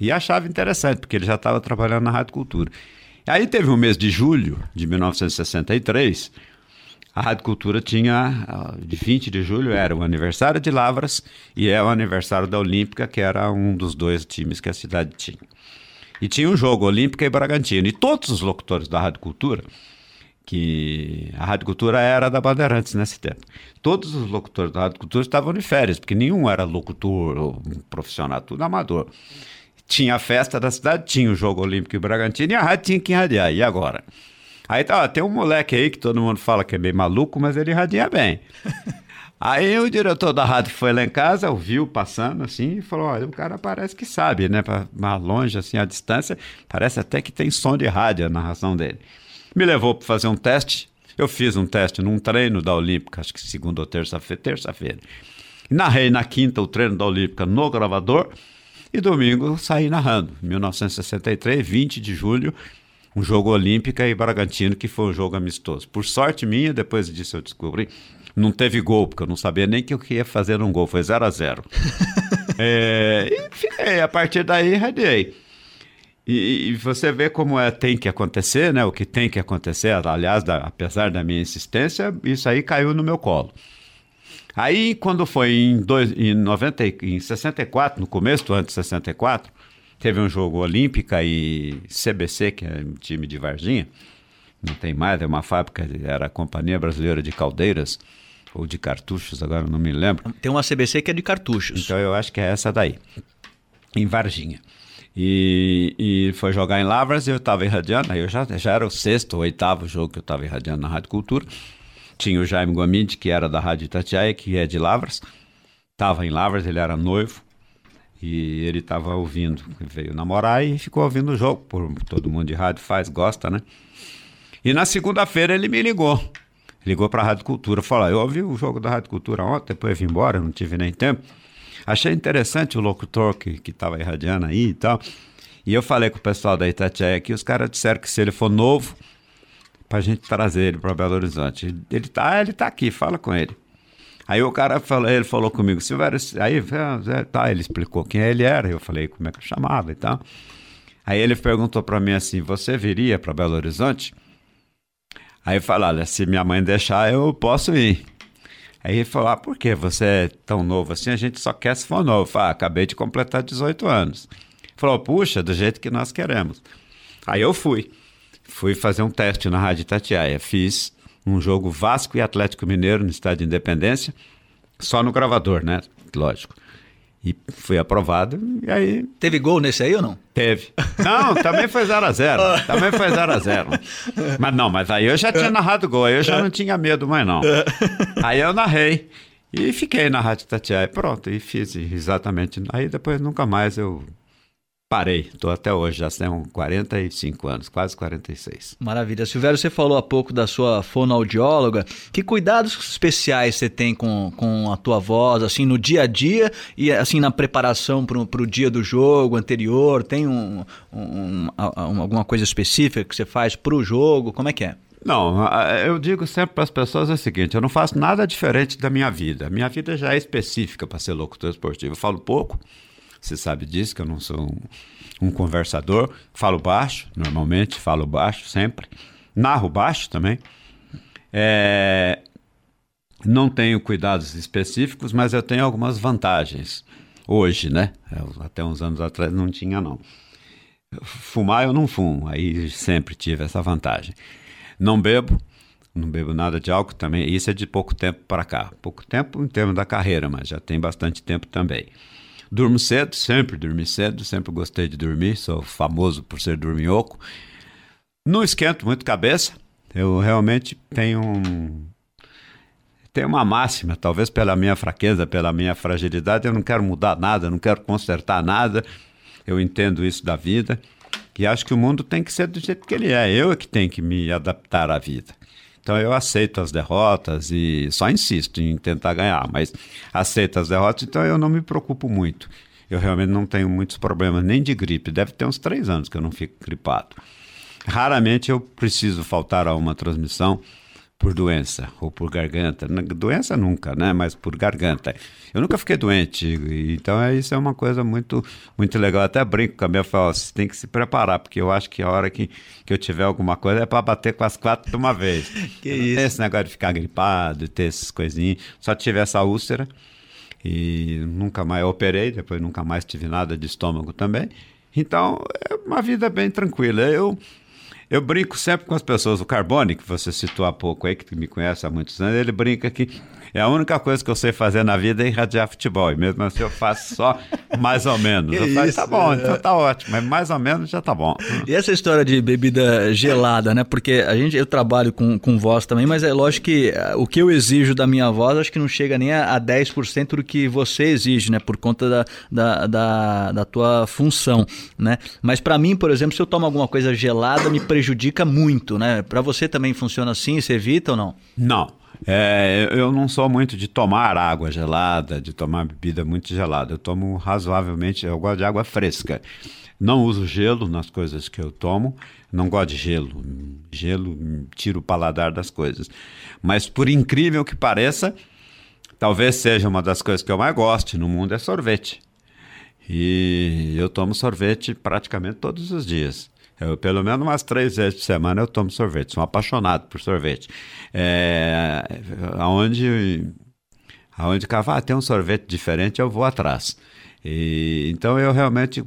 e achava interessante, porque ele já estava trabalhando na Rádio Cultura. Aí teve um mês de julho de 1963, a Rádio Cultura tinha, ah, de 20 de julho, era o aniversário de Lavras e é o aniversário da Olímpica, que era um dos dois times que a cidade tinha. E tinha um jogo, Olímpica e Bragantino. E todos os locutores da Rádio Cultura, que a Rádio Cultura era da Bandeirantes nesse tempo, todos os locutores da Rádio Cultura estavam de férias, porque nenhum era locutor ou profissional, tudo amador. Tinha a festa da cidade, tinha o jogo Olímpico e Bragantino e a rádio tinha que irradiar. E agora? Aí tá, tem um moleque aí que todo mundo fala que é meio maluco, mas ele radia bem. [laughs] Aí o diretor da rádio foi lá em casa, ouviu passando assim e falou: olha, o cara parece que sabe, né? Pra, mais longe, assim, a distância, parece até que tem som de rádio a narração dele. Me levou para fazer um teste. Eu fiz um teste num treino da Olímpica, acho que segunda ou terça-feira. Terça-feira. Narrei na quinta o treino da Olímpica no gravador e domingo saí narrando. 1963, 20 de julho, um jogo Olímpica e Bragantino, que foi um jogo amistoso. Por sorte minha, depois disso eu descobri, não teve gol, porque eu não sabia nem que eu ia fazer um gol, foi 0 a 0 [laughs] é, E fiquei, a partir daí radiei. E, e, você vê como é, tem que acontecer, né? O que tem que acontecer, aliás, da, apesar da minha insistência, isso aí caiu no meu colo. Aí, quando foi em, dois, em, 90, em 64, no começo do ano de 64, Teve um jogo Olímpica e CBC, que é um time de Varginha. Não tem mais, é uma fábrica, era a Companhia Brasileira de Caldeiras, ou de cartuchos, agora não me lembro. Tem uma CBC que é de cartuchos. Então eu acho que é essa daí, em Varginha. E, e foi jogar em Lavras e eu estava irradiando. Aí eu já, já era o sexto ou oitavo jogo que eu estava irradiando na Rádio Cultura. Tinha o Jaime Guamide, que era da Rádio Itatiaia, que é de Lavras. Estava em Lavras, ele era noivo. E ele estava ouvindo, veio namorar e ficou ouvindo o jogo, por todo mundo de rádio faz, gosta, né? E na segunda-feira ele me ligou. Ligou para a Rádio Cultura, falou: "Eu ouvi o jogo da Rádio Cultura ontem, depois eu vim embora, não tive nem tempo. Achei interessante o locutor que estava irradiando aí e tal. E eu falei com o pessoal da Itatiaia aqui, os caras disseram que se ele for novo, para a gente trazer ele para Belo Horizonte. Ele tá, ele tá aqui, fala com ele. Aí o cara falou, ele falou comigo, Silvério, aí tá, ele explicou quem ele era, eu falei como é que chamava e tal. Aí ele perguntou para mim assim: "Você viria para Belo Horizonte?" Aí eu falei: "Olha, se minha mãe deixar, eu posso ir." Aí ele falou: "Ah, por que você é tão novo assim? A gente só quer se for novo." Eu falei: ah, "Acabei de completar 18 anos." Ele falou: "Puxa, do jeito que nós queremos." Aí eu fui. Fui fazer um teste na Rádio Tatiaia. Fiz um jogo Vasco e Atlético Mineiro no Estádio de Independência, só no gravador, né? Lógico. E fui aprovado, e aí... Teve gol nesse aí ou não? Teve. Não, também foi 0x0. [laughs] também foi 0x0. Mas não, mas aí eu já tinha narrado gol, aí eu já não tinha medo mais não. Aí eu narrei e fiquei na Rádio Tatiaia. Pronto, e fiz exatamente. Aí depois nunca mais eu Parei, estou até hoje, já são 45 anos, quase 46. Maravilha. Silvério, você falou há pouco da sua fonoaudióloga. Que cuidados especiais você tem com, com a tua voz, assim, no dia a dia e assim na preparação para o dia do jogo anterior? Tem um, um, um, alguma coisa específica que você faz para o jogo? Como é que é? Não, eu digo sempre para as pessoas o seguinte: eu não faço nada diferente da minha vida. A minha vida já é específica para ser locutor esportivo. Eu falo pouco, você sabe disso, que eu não sou um, um conversador. Falo baixo, normalmente, falo baixo sempre. Narro baixo também. É, não tenho cuidados específicos, mas eu tenho algumas vantagens. Hoje, né? Até uns anos atrás não tinha, não. Fumar eu não fumo, aí sempre tive essa vantagem. Não bebo, não bebo nada de álcool também. Isso é de pouco tempo para cá. Pouco tempo em termos da carreira, mas já tem bastante tempo também. Durmo cedo, sempre dormi cedo, sempre gostei de dormir, sou famoso por ser dorminhoco. Não esquento muito cabeça, eu realmente tenho um, tenho uma máxima, talvez pela minha fraqueza, pela minha fragilidade, eu não quero mudar nada, não quero consertar nada. Eu entendo isso da vida e acho que o mundo tem que ser do jeito que ele é. Eu é que tenho que me adaptar à vida. Então eu aceito as derrotas e só insisto em tentar ganhar, mas aceito as derrotas, então eu não me preocupo muito. Eu realmente não tenho muitos problemas, nem de gripe. Deve ter uns três anos que eu não fico gripado. Raramente eu preciso faltar a uma transmissão por doença ou por garganta. Doença nunca, né? Mas por garganta. Eu nunca fiquei doente, então é, isso é uma coisa muito, muito legal. Eu até brinco com a minha fala, você tem que se preparar, porque eu acho que a hora que, que eu tiver alguma coisa é para bater com as quatro de uma vez. [laughs] que isso. Tem esse negócio de ficar gripado, ter essas coisinhas. Só tive essa úlcera e nunca mais operei, depois nunca mais tive nada de estômago também. Então, é uma vida bem tranquila. Eu eu brinco sempre com as pessoas. O Carbone, que você citou há pouco aí, que me conhece há muitos anos, ele brinca que é a única coisa que eu sei fazer na vida é irradiar futebol. E mesmo assim eu faço só [laughs] mais ou menos. eu falo, tá bom, então tá ótimo, mas mais ou menos já tá bom. E essa história de bebida gelada, né? Porque a gente, eu trabalho com, com voz também, mas é lógico que eh, o que eu exijo da minha voz, acho que não chega nem a, a 10% do que você exige, né? Por conta da, da, da, da tua função, né? Mas para mim, por exemplo, se eu tomo alguma coisa gelada, me prejudica muito, né? Para você também funciona assim? Você evita ou não? Não. É, eu não sou muito de tomar água gelada, de tomar bebida muito gelada. Eu tomo razoavelmente, eu gosto de água fresca. Não uso gelo nas coisas que eu tomo, não gosto de gelo. Gelo tira o paladar das coisas. Mas por incrível que pareça, talvez seja uma das coisas que eu mais gosto no mundo é sorvete. E eu tomo sorvete praticamente todos os dias. Eu, pelo menos umas três vezes por semana eu tomo sorvete. Sou um apaixonado por sorvete. É, aonde, aonde cavar ah, tem um sorvete diferente, eu vou atrás. E, então eu realmente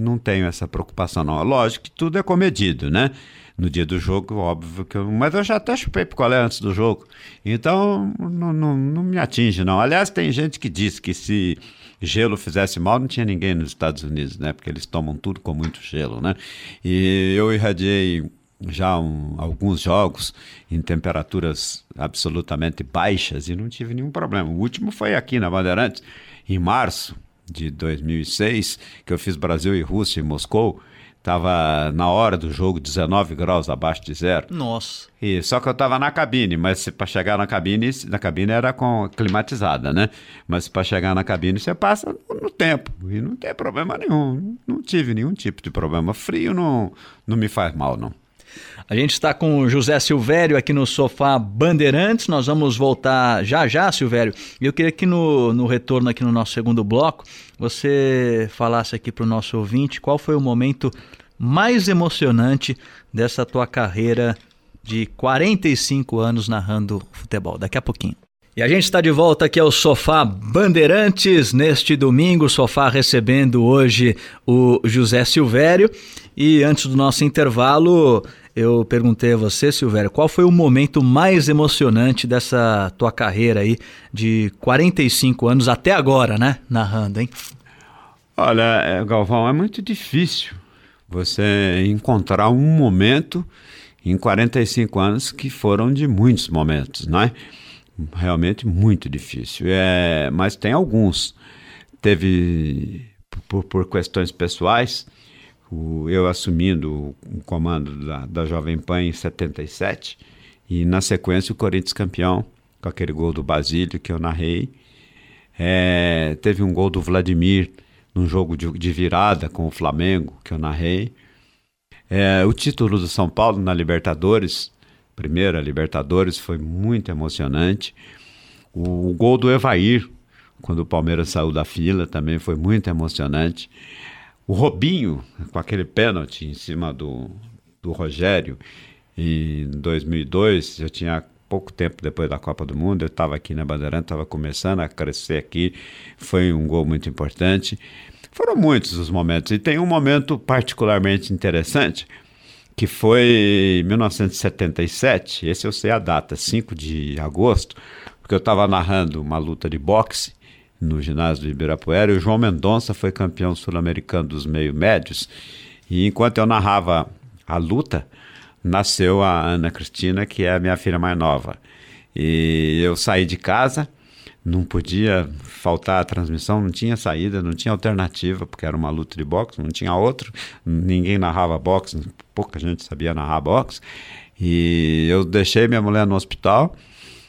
não tenho essa preocupação, não. Lógico que tudo é comedido, né? No dia do jogo, óbvio que eu. Mas eu já até chupei picolé antes do jogo. Então não, não, não me atinge, não. Aliás, tem gente que diz que se gelo fizesse mal, não tinha ninguém nos Estados Unidos, né? Porque eles tomam tudo com muito gelo, né? E eu irradiei já um, alguns jogos em temperaturas absolutamente baixas e não tive nenhum problema. O último foi aqui na Bandeirantes, em março de 2006, que eu fiz Brasil e Rússia em Moscou. Tava na hora do jogo 19 graus abaixo de zero. Nossa. E só que eu tava na cabine, mas para chegar na cabine, na cabine era com climatizada, né? Mas para chegar na cabine você passa no tempo e não tem problema nenhum. Não tive nenhum tipo de problema. Frio não, não me faz mal, não. A gente está com o José Silvério aqui no sofá Bandeirantes. Nós vamos voltar já já, Silvério. E eu queria que no, no retorno aqui no nosso segundo bloco, você falasse aqui para o nosso ouvinte qual foi o momento mais emocionante dessa tua carreira de 45 anos narrando futebol. Daqui a pouquinho. E a gente está de volta aqui ao Sofá Bandeirantes neste domingo, Sofá recebendo hoje o José Silvério. E antes do nosso intervalo, eu perguntei a você, Silvério, qual foi o momento mais emocionante dessa tua carreira aí de 45 anos até agora, né? Narrando, hein? Olha, é, Galvão, é muito difícil você encontrar um momento em 45 anos que foram de muitos momentos, não é? realmente muito difícil. É, mas tem alguns. Teve, por, por questões pessoais, o, eu assumindo o comando da, da Jovem Pan em 77, e na sequência o Corinthians campeão, com aquele gol do Basílio que eu narrei. É, teve um gol do Vladimir num jogo de, de virada com o Flamengo, que eu narrei. É, o título do São Paulo na Libertadores, primeira Libertadores, foi muito emocionante. O, o, gol do Evair, quando o Palmeiras saiu da fila, também foi muito emocionante. O Robinho, com aquele pênalti em cima do, do Rogério, em 2002, eu tinha pouco tempo depois da Copa do Mundo, eu estava aqui na Bandeirante, estava começando a crescer aqui, foi um gol muito importante. Foram muitos os momentos, e tem um momento particularmente interessante, que foi em 1977, esse eu sei a data, 5 de agosto, porque eu estava narrando uma luta de boxe no ginásio do Ibirapuera e o João Mendonça foi campeão sul-americano dos meio-médios. E enquanto eu narrava a luta, nasceu a Ana Cristina, que é a minha filha mais nova. E eu saí de casa, não podia faltar a transmissão, não tinha saída, não tinha alternativa, porque era uma luta de boxe, não tinha outro, ninguém narrava boxe, pouca gente sabia narrar boxe. E eu deixei minha mulher no hospital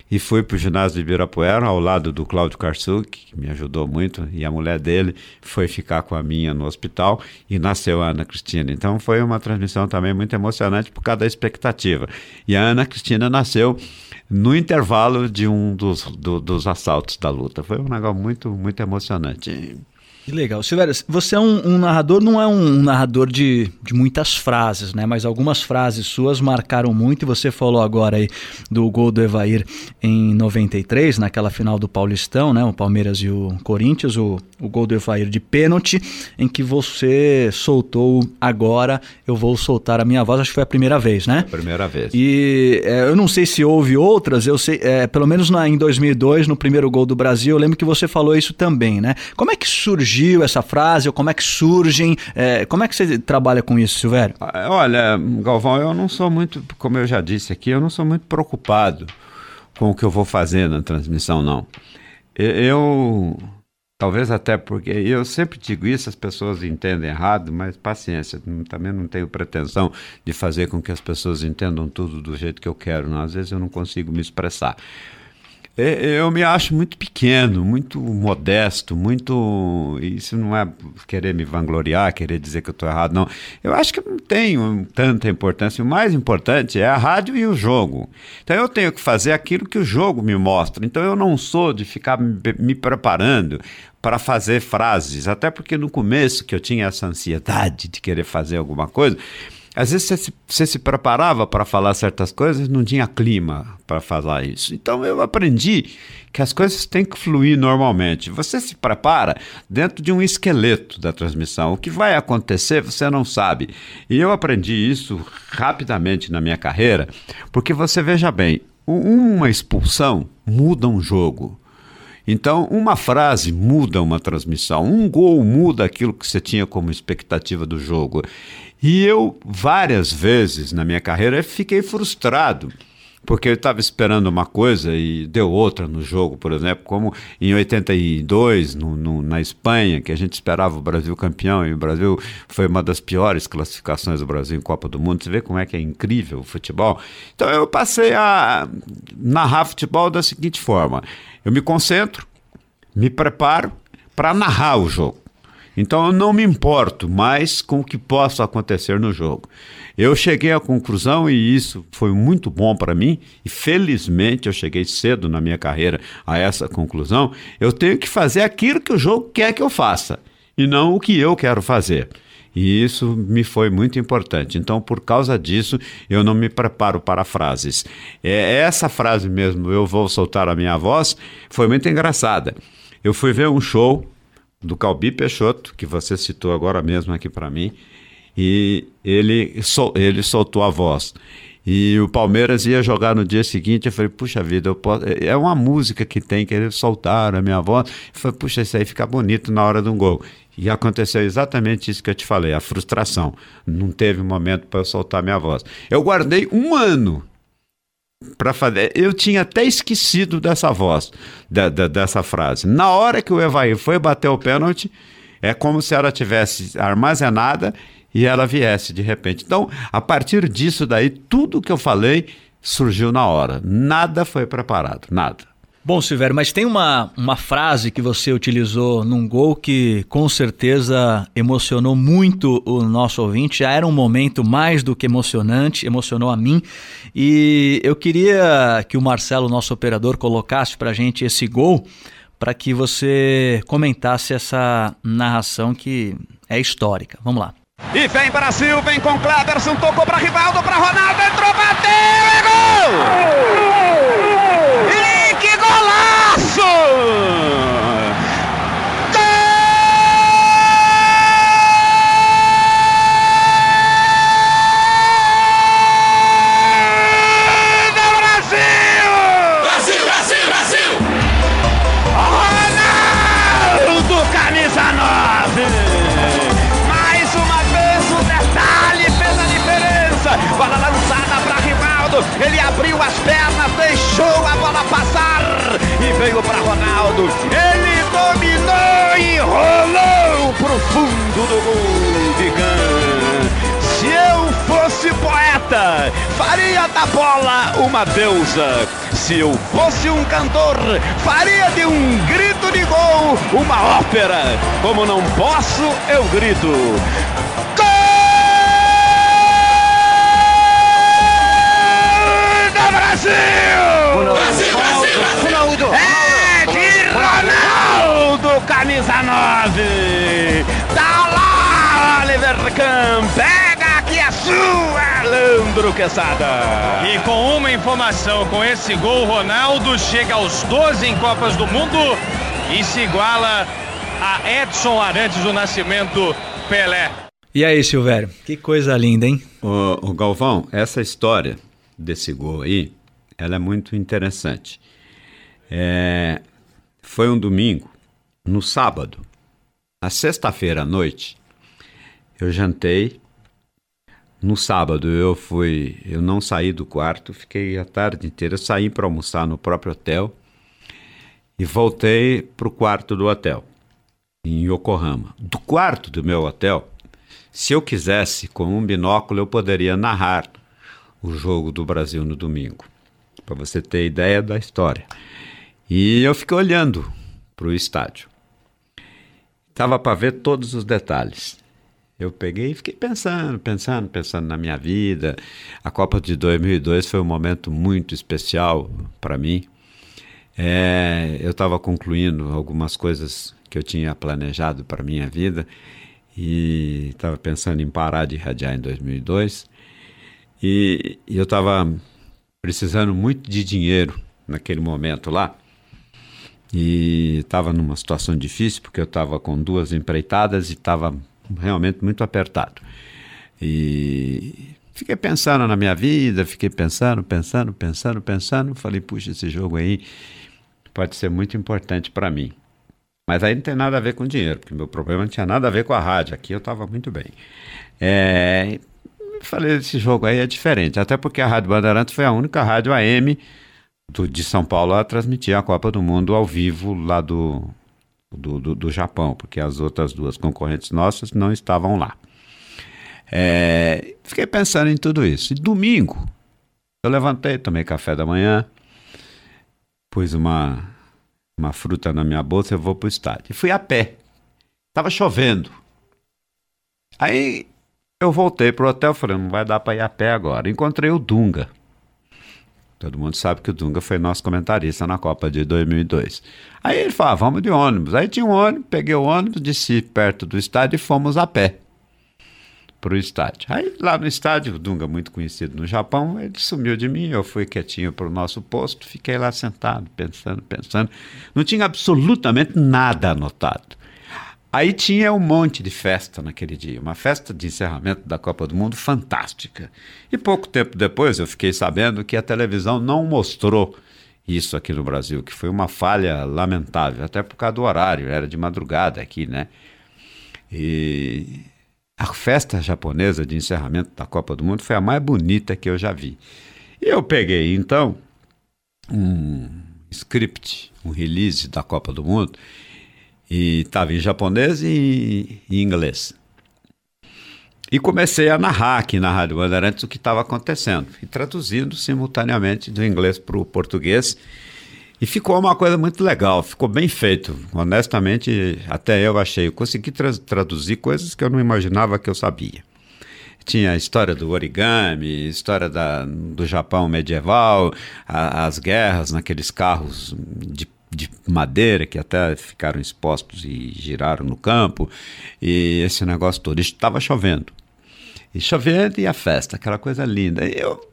e fui para o ginásio de Ibirapuera, ao lado do Cláudio Karsuk, que me ajudou muito, e a mulher dele foi ficar com a minha no hospital e nasceu a Ana Cristina. Então foi uma transmissão também muito emocionante por causa da expectativa. E a Ana Cristina nasceu no intervalo de um dos, do, dos assaltos da luta. Foi um negócio muito, muito emocionante. Que legal. Silvério, você é um, um, narrador, não é um narrador de, de muitas frases, né? Mas algumas frases suas marcaram muito e você falou agora aí do gol do Evair em 93, naquela final do Paulistão, né? O Palmeiras e o Corinthians, o, o gol do Evair de pênalti, em que você soltou agora, eu vou soltar a minha voz, acho que foi a primeira vez, né? Primeira vez. E é, eu não sei se houve outras, eu sei, é, pelo menos na, em 2002, no primeiro gol do Brasil, eu lembro que você falou isso também, né? Como é que surgiu surgiu essa frase, ou como é que surgem? É, como é que você trabalha com isso, Silvério? Ah, olha, Galvão, eu não sou muito, como eu já disse aqui, eu não sou muito preocupado com o que eu vou fazer na transmissão, não. Eu, talvez até porque eu sempre digo isso, as pessoas entendem errado, mas paciência, também não tenho pretensão de fazer com que as pessoas entendam tudo do jeito que eu quero, não. às vezes eu não consigo me expressar. É, eu me acho muito pequeno, muito modesto, muito. Isso não é querer me vangloriar, querer dizer que eu estou errado, não. Eu acho que não tenho tanta importância. O mais importante é a rádio e o jogo. Então eu tenho que fazer aquilo que o jogo me mostra. Então eu não sou de ficar me preparando para fazer frases, até porque no começo que eu tinha essa ansiedade de querer fazer alguma coisa às vezes você se, você se preparava para falar certas coisas, não tinha clima para falar isso. Então eu aprendi que as coisas têm que fluir normalmente. Você se prepara dentro de um esqueleto da transmissão. O que vai acontecer você não sabe. E eu aprendi isso rapidamente na minha carreira, porque você veja bem, uma expulsão muda um jogo. Então, uma frase muda uma transmissão, um gol muda aquilo que você tinha como expectativa do jogo. E eu, várias vezes na minha carreira, fiquei frustrado porque eu estava esperando uma coisa e deu outra no jogo, por exemplo, como em 82, no, no, na Espanha, que a gente esperava o Brasil campeão, e o Brasil foi uma das piores classificações do Brasil em Copa do Mundo. Você vê como é que é incrível o futebol. Então eu passei a narrar futebol da seguinte forma: eu me concentro, me preparo para narrar o jogo. Então eu não me importo mais com o que possa acontecer no jogo. Eu cheguei à conclusão, e isso foi muito bom para mim, e felizmente eu cheguei cedo na minha carreira a essa conclusão. Eu tenho que fazer aquilo que o jogo quer que eu faça, e não o que eu quero fazer. E isso me foi muito importante. Então, por causa disso, eu não me preparo para frases. É essa frase mesmo, eu vou soltar a minha voz, foi muito engraçada. Eu fui ver um show do Calbi Peixoto, que você citou agora mesmo aqui para mim, e ele, sol, ele soltou a voz. E o Palmeiras ia jogar no dia seguinte. Eu falei, puxa vida, posso... é uma música que tem que eles soltaram a minha voz. Eu falei, puxa, isso aí fica bonito na hora de um gol. E aconteceu exatamente isso que eu te falei, a frustração. Não teve momento para eu soltar minha voz. Eu guardei um ano para fazer. Eu tinha até esquecido dessa voz, da, da, dessa frase. Na hora que o Evaí foi bater o pênalti, é como se ela tivesse armazenada e ela viesse de repente. Então, a partir disso daí, tudo que eu falei surgiu na hora. Nada foi preparado, nada. Bom, Silvério, mas tem uma, uma frase que você utilizou num gol que com certeza emocionou muito o nosso ouvinte. Já era um momento mais do que emocionante, emocionou a mim. E eu queria que o Marcelo, nosso operador, colocasse para gente esse gol para que você comentasse essa narração que é histórica. Vamos lá. E vem Brasil, vem com Cleberson, tocou para Rivaldo, para Ronaldo, entrou, bateu, é gol! E que golaço! Veio para Ronaldo. Ele dominou e rolou pro fundo do gol de. Se eu fosse poeta, faria da bola uma deusa. Se eu fosse um cantor, faria de um grito de gol uma ópera. Como não posso, eu grito. Brasil! Brasil, Brasil, Ronaldo, camisa 9! Tá lá, Oliver Kahn! Pega aqui a sua, Leandro Quesada! E com uma informação, com esse gol, Ronaldo chega aos 12 em Copas do Mundo e se iguala a Edson Arantes do Nascimento Pelé. E aí, Silvério? Que coisa linda, hein? O, o Galvão, essa história desse gol aí, ela é muito interessante. É, foi um domingo, no sábado, na sexta-feira à noite, eu jantei. No sábado eu fui, eu não saí do quarto, fiquei a tarde inteira, eu saí para almoçar no próprio hotel e voltei para o quarto do hotel em Yokohama. Do quarto do meu hotel, se eu quisesse, com um binóculo, eu poderia narrar o jogo do Brasil no domingo para você ter ideia da história. E eu fiquei olhando para o estádio. Tava para ver todos os detalhes. Eu peguei e fiquei pensando, pensando, pensando na minha vida. A Copa de 2002 foi um momento muito especial para mim. É, eu estava concluindo algumas coisas que eu tinha planejado para minha vida e estava pensando em parar de radiar em 2002. E, e eu estava precisando muito de dinheiro naquele momento lá. E estava numa situação difícil, porque eu estava com duas empreitadas e estava realmente muito apertado. E fiquei pensando na minha vida, fiquei pensando, pensando, pensando, pensando. Falei, puxa, esse jogo aí pode ser muito importante para mim. Mas aí não tem nada a ver com dinheiro, porque meu problema não tinha nada a ver com a rádio. Aqui eu estava muito bem. É, falei, esse jogo aí é diferente, até porque a Rádio Bandeirantes foi a única rádio AM do, de São Paulo a transmitir a Copa do Mundo ao vivo lá do, do, do, do Japão, porque as outras duas concorrentes nossas não estavam lá. É, fiquei pensando em tudo isso. E domingo, eu levantei, tomei café da manhã, pus uma uma fruta na minha bolsa, eu vou pro estádio. E fui a pé. Tava chovendo. Aí eu voltei pro hotel, falei, não vai dar para ir a pé agora. Encontrei o Dunga. Todo mundo sabe que o Dunga foi nosso comentarista na Copa de 2002. Aí ele falou, ah, vamos de ônibus. Aí tinha um ônibus, peguei o ônibus, desci perto do estádio e fomos a pé para o estádio. Aí lá no estádio, o Dunga, muito conhecido no Japão, ele sumiu de mim, eu fui quietinho para o nosso posto, fiquei lá sentado, pensando, pensando. Não tinha absolutamente nada anotado. Aí tinha um monte de festa naquele dia, uma festa de encerramento da Copa do Mundo fantástica. E pouco tempo depois eu fiquei sabendo que a televisão não mostrou isso aqui no Brasil, que foi uma falha lamentável, até por causa do horário, era de madrugada aqui, né? E a festa japonesa de encerramento da Copa do Mundo foi a mais bonita que eu já vi. E eu peguei então um script, um release da Copa do Mundo, e estava em japonês e em inglês. E comecei a narrar aqui na Rádio Bandeirantes o que estava acontecendo, e traduzindo simultaneamente do inglês para o português e ficou uma coisa muito legal, ficou bem feito. Honestamente, até eu achei. Eu consegui tra traduzir coisas que eu não imaginava que eu sabia. Tinha a história do origami, história da, do Japão medieval, a, as guerras naqueles carros de, de madeira que até ficaram expostos e giraram no campo, e esse negócio todo. Estava chovendo. E chovendo e a festa, aquela coisa linda. Eu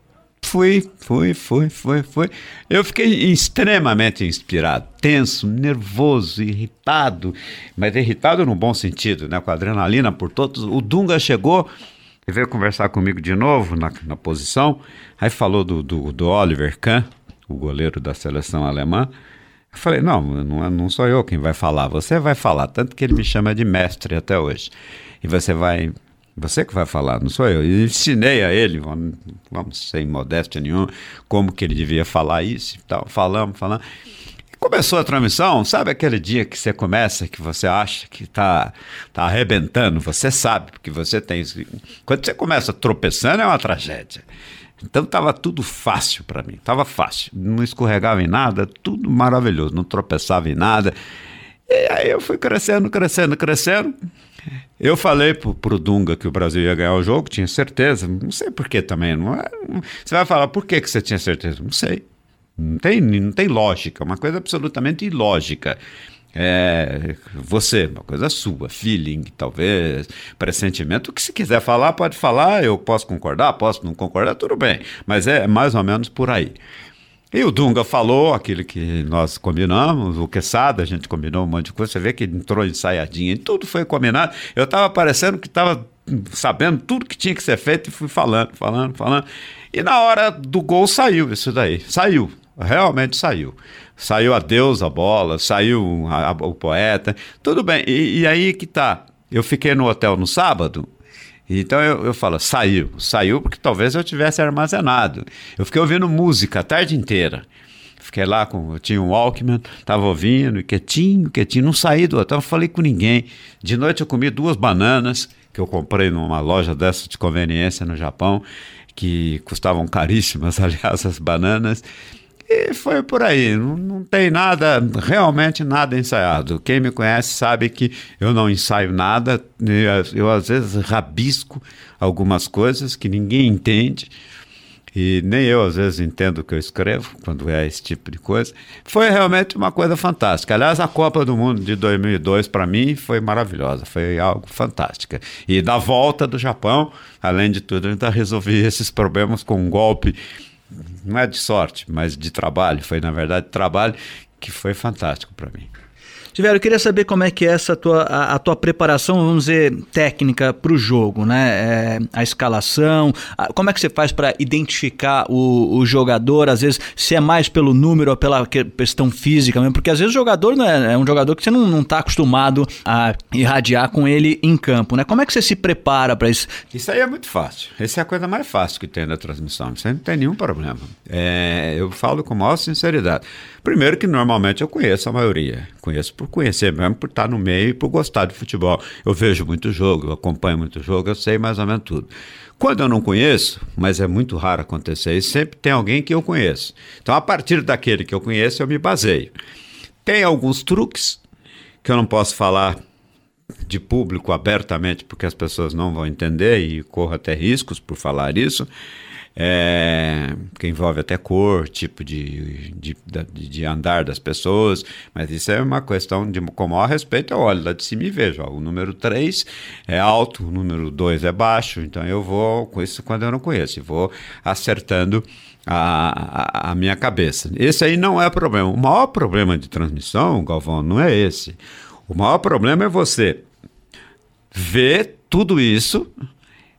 Fui, fui, fui, fui, fui. Eu fiquei extremamente inspirado, tenso, nervoso, irritado, mas irritado no bom sentido, né? Com adrenalina por todos. O Dunga chegou e veio conversar comigo de novo na, na posição. Aí falou do, do, do Oliver Kahn, o goleiro da seleção alemã. Eu falei, não, não, não sou eu quem vai falar, você vai falar, tanto que ele me chama de mestre até hoje. E você vai você que vai falar, não sou eu. Eu ensinei a ele, vamos, vamos sem modéstia nenhuma, como que ele devia falar isso e tal. Falamos, falamos. Começou a transmissão, sabe aquele dia que você começa, que você acha que está tá arrebentando, você sabe, porque você tem. Quando você começa tropeçando, é uma tragédia. Então estava tudo fácil para mim, estava fácil. Não escorregava em nada, tudo maravilhoso, não tropeçava em nada. E aí eu fui crescendo, crescendo, crescendo. Eu falei pro, pro Dunga que o Brasil ia ganhar o jogo, tinha certeza. Não sei por que também. Não é, você vai falar, por que, que você tinha certeza? Não sei. Não tem, não tem lógica, uma coisa absolutamente ilógica. É, você, uma coisa sua, feeling, talvez, pressentimento, o que se quiser falar, pode falar, eu posso concordar, posso não concordar, tudo bem, mas é mais ou menos por aí. E o Dunga falou aquilo que nós combinamos, o Quesada, a gente combinou um monte de coisa. Você vê que entrou ensaiadinha e tudo foi combinado. Eu estava parecendo que estava sabendo tudo que tinha que ser feito e fui falando, falando, falando. E na hora do gol saiu isso daí. Saiu. Realmente saiu. Saiu a Deus a bola, saiu a, a, o poeta. Tudo bem. E, e aí que tá. Eu fiquei no hotel no sábado então eu, eu falo, saiu. Saiu porque talvez eu tivesse armazenado. Eu fiquei ouvindo música a tarde inteira. Fiquei lá com. Eu tinha um Walkman, tava ouvindo, quietinho, quietinho. Não saí do hotel, não falei com ninguém. De noite eu comi duas bananas que eu comprei numa loja dessa de conveniência no Japão, que custavam caríssimas, [laughs] aliás, as bananas. E foi por aí, não, não, tem nada, realmente nada ensaiado. Quem me conhece sabe que eu não ensaio nada, eu, eu às vezes rabisco algumas coisas que ninguém entende. E nem eu às vezes entendo o que eu escrevo quando é esse tipo de coisa. Foi realmente uma coisa fantástica. Aliás, a Copa do Mundo de 2002 para mim foi maravilhosa, foi algo fantástico. E da volta do Japão, além de tudo, ainda resolvi [laughs] esses problemas com um golpe não é de sorte, mas de trabalho. Foi, na verdade, trabalho que foi fantástico para mim. Tiveram, eu queria saber como é que é essa tua, a, a tua preparação, vamos dizer, técnica para o jogo, né? É, a escalação, a, como é que você faz para identificar o, o, jogador, às vezes, se é mais pelo número ou pela questão física mesmo, porque às vezes o jogador né, é um jogador que você não está acostumado a irradiar com ele em campo, né? Como é que você se prepara para isso? Isso aí é muito fácil. Essa é a coisa mais fácil que tem na transmissão. Isso aí não tem nenhum problema. É, eu falo com maior sinceridade. Primeiro que normalmente eu conheço a maioria. Conheço por conhecer mesmo, por estar no meio e por gostar de futebol. Eu vejo muito jogo, eu acompanho muito jogo, eu sei mais ou menos tudo. Quando eu não conheço, mas é muito raro acontecer isso, sempre tem alguém que eu conheço. Então, a partir daquele que eu conheço, eu me baseio. Tem alguns truques que eu não posso falar de público abertamente, porque as pessoas não vão entender e corro até riscos por falar isso é, que envolve até cor, tipo de, de, de, andar das pessoas, mas isso é uma questão de com maior respeito, eu olho lá de cima e vejo, ó, o número 3 é alto, o número 2 é baixo, então eu vou com isso quando eu não conheço, vou acertando a, a, a minha cabeça. Esse aí não é problema. O maior problema de transmissão, Galvão, não é esse. O maior problema é você ver tudo isso,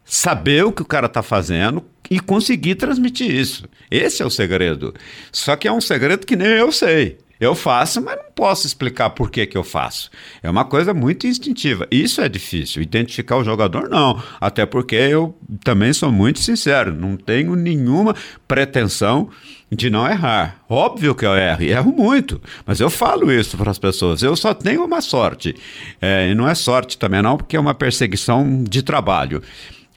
saber o que o cara está fazendo, e conseguir transmitir isso. Esse é o segredo. Só que é um segredo que nem eu sei. Eu faço, mas não posso explicar por que, que eu faço. É uma coisa muito instintiva. Isso é difícil. Identificar o jogador, não. Até porque eu também sou muito sincero. Não tenho nenhuma pretensão de não errar. Óbvio que eu erro, e erro muito. Mas eu falo isso para as pessoas. Eu só tenho uma sorte. É, e não é sorte também, não, porque é uma perseguição de trabalho.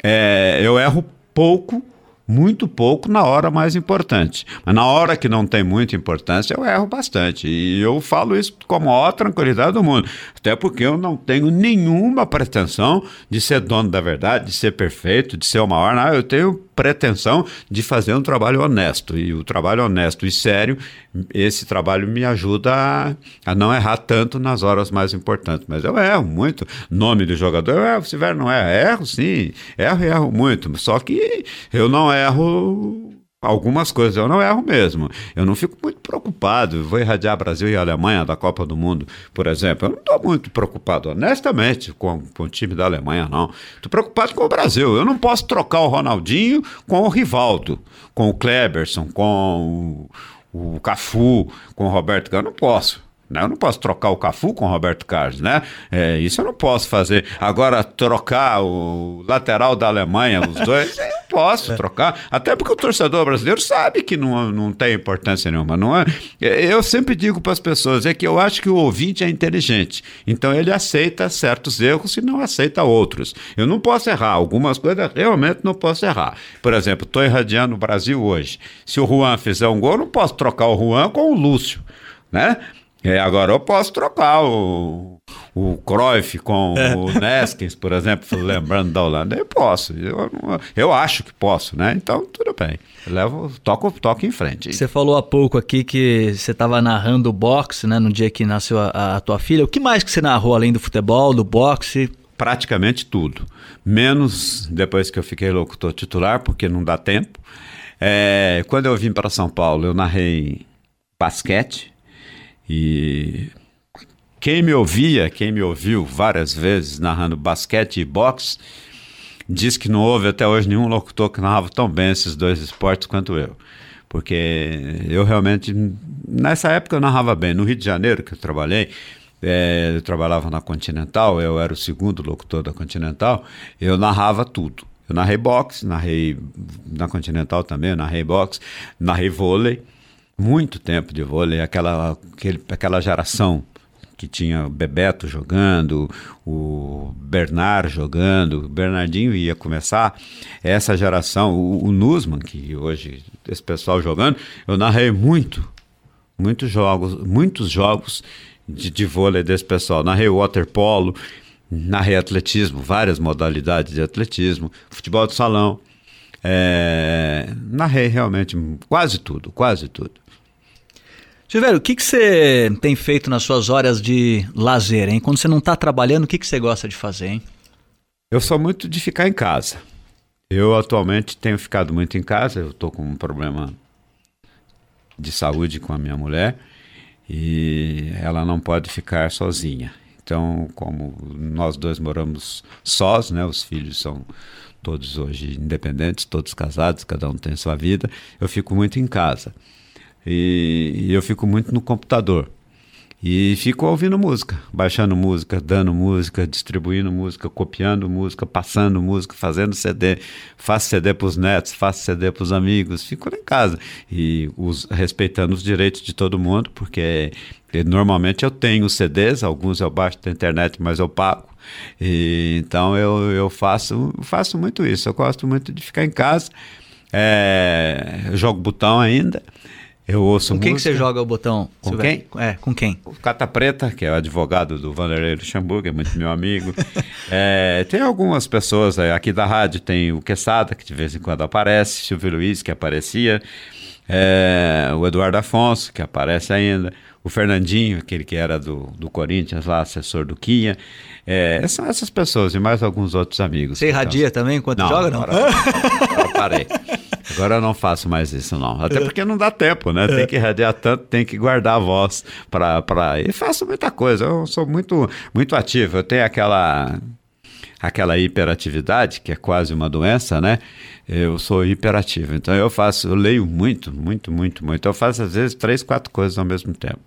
É, eu erro pouco muito pouco na hora mais importante. Mas na hora que não tem muita importância, eu erro bastante. E eu falo isso com a maior tranquilidade do mundo. Até porque eu não tenho nenhuma pretensão de ser dono da verdade, de ser perfeito, de ser o maior. Não, eu tenho pretensão de fazer um trabalho honesto. E o trabalho honesto e sério, esse trabalho me ajuda a, a não errar tanto nas horas mais importantes. Mas eu erro muito. Nome do jogador, eu erro. Se tiver não é, erro sim. Erro e erro muito. Só que eu não erro algumas coisas eu não erro mesmo. Eu não fico muito preocupado. Vou irradiar Brasil e Alemanha da Copa do Mundo, por exemplo. Eu não estou muito preocupado, honestamente, com, com, o time da Alemanha, não. Estou preocupado com o Brasil. Eu não posso trocar o Ronaldinho com o Rivaldo, com o Kleberson, com o, o Cafu, com o Roberto Carlos. Não posso. Né? Eu não posso trocar o Cafu com o Roberto Carlos, né? É, isso eu não posso fazer. Agora, trocar o lateral da Alemanha, os dois, eu posso é. trocar. Até porque o torcedor brasileiro sabe que não, não tem importância nenhuma. Não é? Eu sempre digo para as pessoas é que eu acho que o ouvinte é inteligente. Então ele aceita certos erros e não aceita outros. Eu não posso errar. Algumas coisas realmente não posso errar. Por exemplo, estou irradiando o Brasil hoje. Se o Juan fizer um gol, eu não posso trocar o Juan com o Lúcio. Né? É, agora eu posso trocar o, o Cruyff com é. o Neskins, por exemplo, [laughs] lembrando da Holanda. Eu posso, eu, eu acho que posso, né? Então, tudo bem. Eu levo, toco, toco em frente. Você falou há pouco aqui que você estava narrando boxe, né? No dia que nasceu a, a tua filha. O que mais que você narrou além do futebol, do boxe? Praticamente tudo. Menos depois que eu fiquei locutor titular, porque não dá tempo. É, quando eu vim para São Paulo, eu narrei basquete e quem me ouvia, quem me ouviu várias vezes narrando basquete e boxe, diz que não houve até hoje nenhum locutor que narrava tão bem esses dois esportes quanto eu. Porque eu realmente, nessa época eu narrava bem. No Rio de Janeiro, que eu trabalhei, é, eu trabalhava na Continental, eu era o segundo locutor da Continental, eu narrava tudo. Eu narrei boxe, narrei na Continental também, narrei boxe, narrei vôlei muito tempo de vôlei, aquela, aquele, aquela geração que tinha Bebeto jogando, o Bernard jogando, o Bernardinho ia começar, essa geração, o, o Nusman, que hoje esse pessoal jogando, eu narrei muito, muitos jogos, muitos jogos de, de vôlei desse pessoal, narrei waterpolo, narrei atletismo, várias modalidades de atletismo, futebol de salão, é, narrei realmente quase tudo, quase tudo. Silvério, o que, que você tem feito nas suas horas de lazer, hein? Quando você não está trabalhando, o que, que você gosta de fazer, hein? Eu sou muito de ficar em casa. Eu atualmente tenho ficado muito em casa, eu estou com um problema de saúde com a minha mulher e ela não pode ficar sozinha. Então, como nós dois moramos sós, né, os filhos são todos hoje independentes, todos casados, cada um tem sua vida, eu fico muito em casa. E, eu fico muito no computador. E fico ouvindo música, baixando música, dando música, distribuindo música, copiando música, passando música, fazendo CD. Faço CD para os netos, faço CD para os amigos, fico em casa. E os, respeitando os direitos de todo mundo, porque normalmente eu tenho CDs, alguns eu baixo da internet, mas eu pago. E, então eu, eu faço, faço muito isso. Eu gosto muito de ficar em casa. É, jogo botão ainda. Eu ouço Com quem que você joga o botão? Com quem? É, com quem? O Cata Preta, que é o advogado do Vanderlei Luxemburgo, é muito meu amigo. [laughs] é, tem algumas pessoas aqui da rádio, tem o Quesada, que de vez em quando aparece, Silvio Luiz, que aparecia, é, o Eduardo Afonso, que aparece ainda, o Fernandinho, aquele que era do, do Corinthians lá, assessor do Quinha. É, são essas pessoas e mais alguns outros amigos. Você irradia então... também enquanto não, joga? Não, agora, agora parei. [laughs] Agora eu não faço mais isso, não. Até porque não dá tempo, né? Tem que irradiar tanto, tem que guardar a voz para. Pra... E faço muita coisa. Eu sou muito, muito ativo. Eu tenho aquela aquela hiperatividade, que é quase uma doença, né? Eu sou hiperativo. Então eu faço, eu leio muito, muito, muito, muito. Eu faço às vezes três, quatro coisas ao mesmo tempo.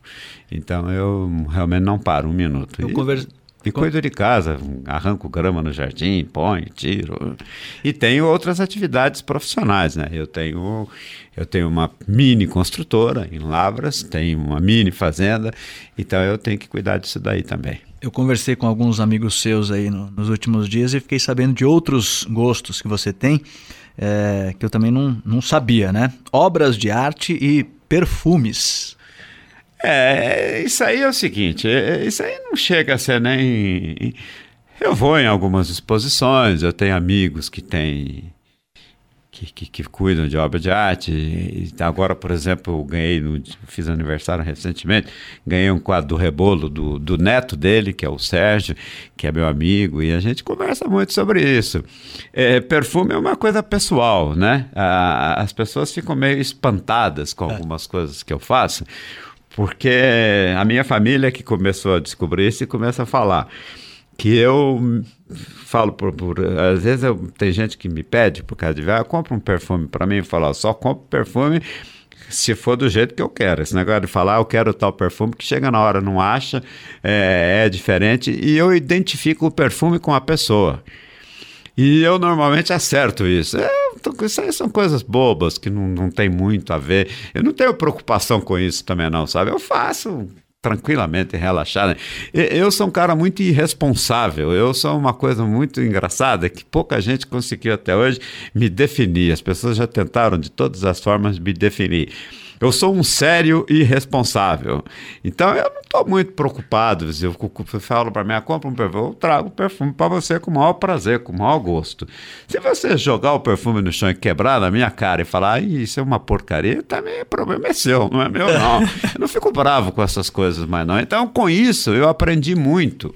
Então eu realmente não paro um minuto. Eu e... converso e cuido de casa, arranco grama no jardim, ponho, tiro. E tenho outras atividades profissionais, né? Eu tenho, eu tenho uma mini construtora em Lavras, tenho uma mini fazenda, então eu tenho que cuidar disso daí também. Eu conversei com alguns amigos seus aí no, nos últimos dias e fiquei sabendo de outros gostos que você tem, é, que eu também não, não sabia, né? Obras de arte e perfumes. É, isso aí é o seguinte, é, isso aí não chega a ser nem. Eu vou em algumas exposições, eu tenho amigos que têm. Que, que, que cuidam de obra de arte. Agora, por exemplo, eu ganhei, no, fiz aniversário recentemente, ganhei um quadro do Rebolo do, do neto dele, que é o Sérgio, que é meu amigo, e a gente conversa muito sobre isso. É, perfume é uma coisa pessoal, né? as pessoas ficam meio espantadas com é. algumas coisas que eu faço porque a minha família que começou a descobrir isso e começa a falar que eu falo por, por às vezes eu, tem gente que me pede por causa de ah, compra um perfume para mim e fala só compro perfume se for do jeito que eu quero. Esse negócio de falar, eu quero tal perfume, que chega na hora, não acha, é, é diferente, e eu identifico o perfume com a pessoa. E eu normalmente acerto isso. É, isso aí são coisas bobas que não, não tem muito a ver. Eu não tenho preocupação com isso também, não, sabe? Eu faço tranquilamente, relaxado. Eu sou um cara muito irresponsável. Eu sou uma coisa muito engraçada que pouca gente conseguiu até hoje me definir. As pessoas já tentaram de todas as formas me definir. Eu sou um sério e responsável. Então eu não estou muito preocupado. Eu, falo para mim, ah, compra um perfume, eu trago o perfume para você com o maior prazer, com o maior gosto. Se você jogar o perfume no chão e quebrar na minha cara e falar, isso é uma porcaria, também o problema é seu, não é meu, não. [laughs] eu não fico bravo com essas coisas mais, não. Então, com isso, eu aprendi muito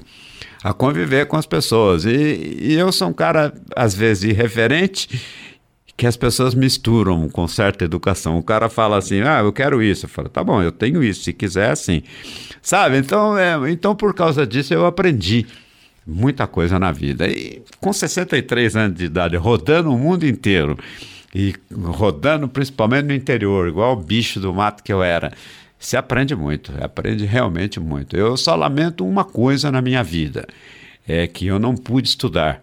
a conviver com as pessoas. E, e eu sou um cara, às vezes, irreverente que as pessoas misturam com certa educação. O cara fala assim: ah, eu quero isso. Eu falo, tá bom, eu tenho isso, se quiser, assim. Sabe? Então, é, então por causa disso, eu aprendi muita coisa na vida. E com 63 anos de idade, rodando o mundo inteiro, e rodando principalmente no interior, igual o bicho do mato que eu era. Se aprende muito, aprende realmente muito. Eu só lamento uma coisa na minha vida: é que eu não pude estudar.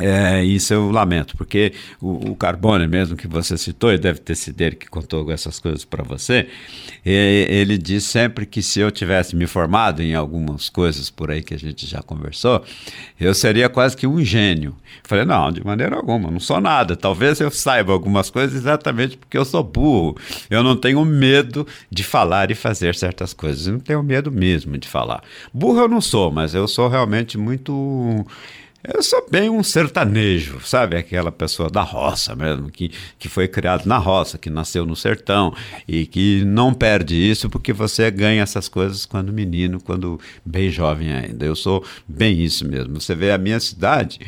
É, isso eu lamento, porque o, o Carbone mesmo que você citou, e deve ter sido ele que contou essas coisas para você, ele diz sempre que se eu tivesse me formado em algumas coisas por aí que a gente já conversou, eu seria quase que um gênio. Falei, não, de maneira alguma, não sou nada. Talvez eu saiba algumas coisas exatamente porque eu sou burro. Eu não tenho medo de falar e fazer certas coisas. Eu não tenho medo mesmo de falar. Burro eu não sou, mas eu sou realmente muito eu sou bem um sertanejo, sabe? Aquela pessoa da roça mesmo, que, que foi criado na roça, que nasceu no sertão e que não perde isso porque você ganha essas coisas quando menino, quando bem jovem ainda. Eu sou bem isso mesmo. Você vê a minha cidade,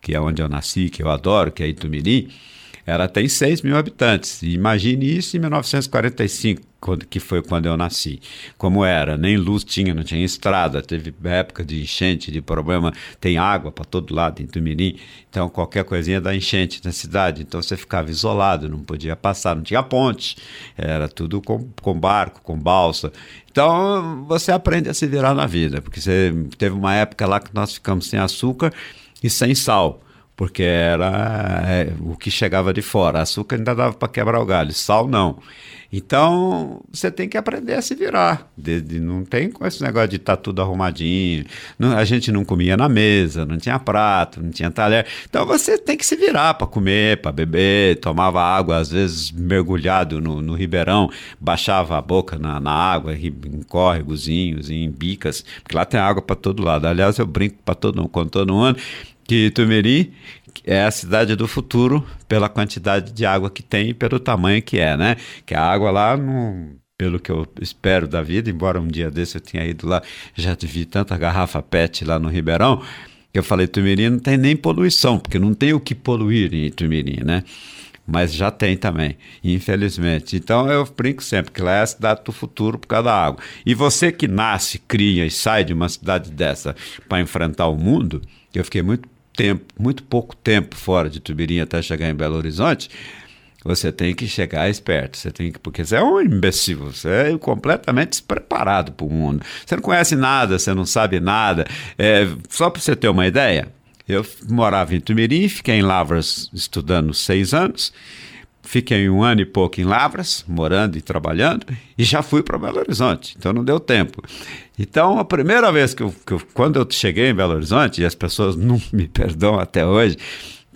que é onde eu nasci, que eu adoro, que é Itumiri, Ela tem 6 mil habitantes. Imagine isso em 1945, quando, que foi quando eu nasci. Como era, nem luz tinha, não tinha estrada, teve época de enchente, de problema, tem água para todo lado em Tumirim, então qualquer coisinha dá enchente na cidade, então você ficava isolado, não podia passar, não tinha ponte, era tudo com, com barco, com balsa. Então você aprende a se virar na vida, porque você teve uma época lá que nós ficamos sem açúcar e sem sal porque era é, o que chegava de fora. Açúcar ainda dava para quebrar o galho, sal não. Então, você tem que aprender a se virar. De, de, não tem com esse negócio de estar tá tudo arrumadinho. Não, a gente não comia na mesa, não tinha prato, não tinha talher. Então, você tem que se virar para comer, para beber. Tomava água, às vezes mergulhado no, no ribeirão, baixava a boca na, na água, em córregozinhos, em bicas, porque lá tem água para todo lado. Aliás, eu brinco para todo, com todo mundo que Tumeri é a cidade do futuro pela quantidade de água que tem e pelo tamanho que é, né? Que a água lá pelo que eu espero da vida, embora um dia desse eu tenha ido lá, já vi tanta garrafa PET lá no Ribeirão, que eu falei, Tumirim não tem nem poluição, porque não tem o que poluir em Tumirim, né? Mas já tem também, infelizmente. Então eu brinco sempre que lá é a cidade do futuro por causa da água. E você que nasce, cria e sai de uma cidade dessa para enfrentar o mundo, eu fiquei muito tempo, muito pouco tempo fora de Tubirim até chegar em Belo Horizonte, você tem que chegar esperto, você tem que, porque você é um imbecil, você é completamente despreparado para o mundo. Você não conhece nada, você não sabe nada. É, só para você ter uma ideia, eu morava em Tumirim, fiquei em Lavras estudando seis anos, fiquei um ano e pouco em Lavras, morando e trabalhando, e já fui para Belo Horizonte, então não deu tempo. Então, a primeira vez que eu, que eu, quando eu cheguei em Belo Horizonte, e as pessoas não me [laughs] perdoam até hoje,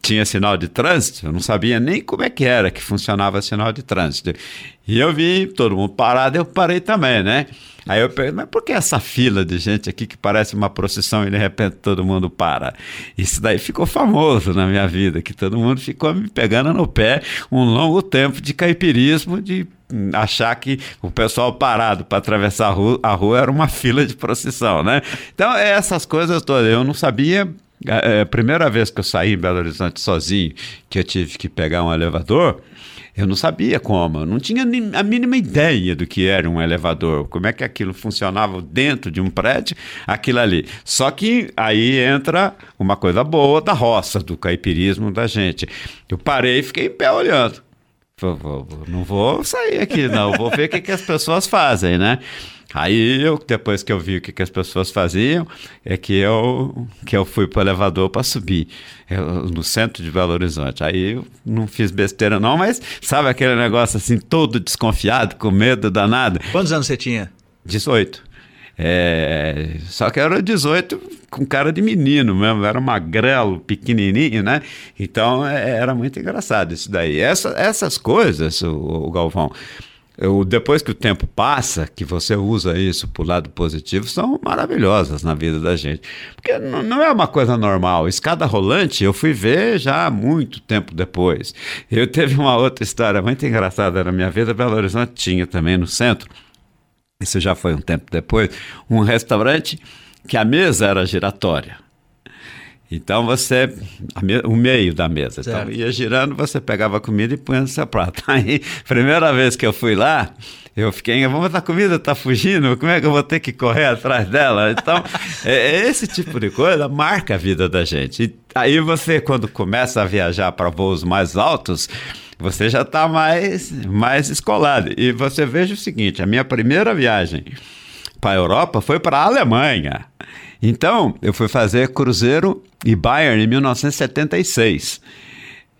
tinha sinal de trânsito, eu não sabia nem como é que era que funcionava sinal de trânsito. E eu vi todo mundo parado, eu parei também, né? Aí eu perguntei, mas por que essa fila de gente aqui que parece uma procissão e de repente todo mundo para? Isso daí ficou famoso na minha vida, que todo mundo ficou me pegando no pé um longo tempo de caipirismo, de achar que o pessoal parado para atravessar a rua, a rua, era uma fila de procissão, né? Então, é essas coisas todas. Eu não sabia. É, a primeira vez que eu saí em Belo Horizonte sozinho, que eu tive que pegar um elevador, eu não sabia como, eu não tinha a mínima ideia do que era um elevador, como é que aquilo funcionava dentro de um prédio, aquilo ali. Só que aí entra uma coisa boa da roça, do caipirismo da gente. Eu parei e fiquei em pé olhando. Não vou sair aqui, não. Vou ver o que, que as pessoas fazem, né? Aí eu, depois que eu vi o que, que as pessoas faziam, é que eu, que eu fui para o elevador para subir eu, no centro de Belo Horizonte. Aí eu não fiz besteira, não, mas sabe aquele negócio assim, todo desconfiado, com medo danado? Quantos anos você tinha? 18. É, só que era 18 com cara de menino mesmo, era magrelo, pequenininho, né? Então é, era muito engraçado isso daí. Essa, essas coisas, o, o Galvão, eu, depois que o tempo passa, que você usa isso para o lado positivo, são maravilhosas na vida da gente. Porque não, é uma coisa normal. Escada rolante eu fui ver já muito tempo depois. Eu teve uma outra história muito engraçada na minha vida. Belo Horizonte tinha também no centro isso já foi um tempo depois, um restaurante que a mesa era giratória. Então você, o meio da mesa, então ia girando, você pegava a comida e punha no seu prato. [laughs] Aí, primeira vez que eu fui lá, eu fiquei, vamos a comida tá fugindo, como é que eu vou ter que correr atrás dela? Então, [laughs] é, é esse tipo de coisa marca a vida da gente. E aí você, quando começa a viajar para voos mais altos, você já está mais, mais escolado. E você veja o seguinte: a minha primeira viagem para a Europa foi para a Alemanha. Então, eu fui fazer Cruzeiro e Bayern em 1976.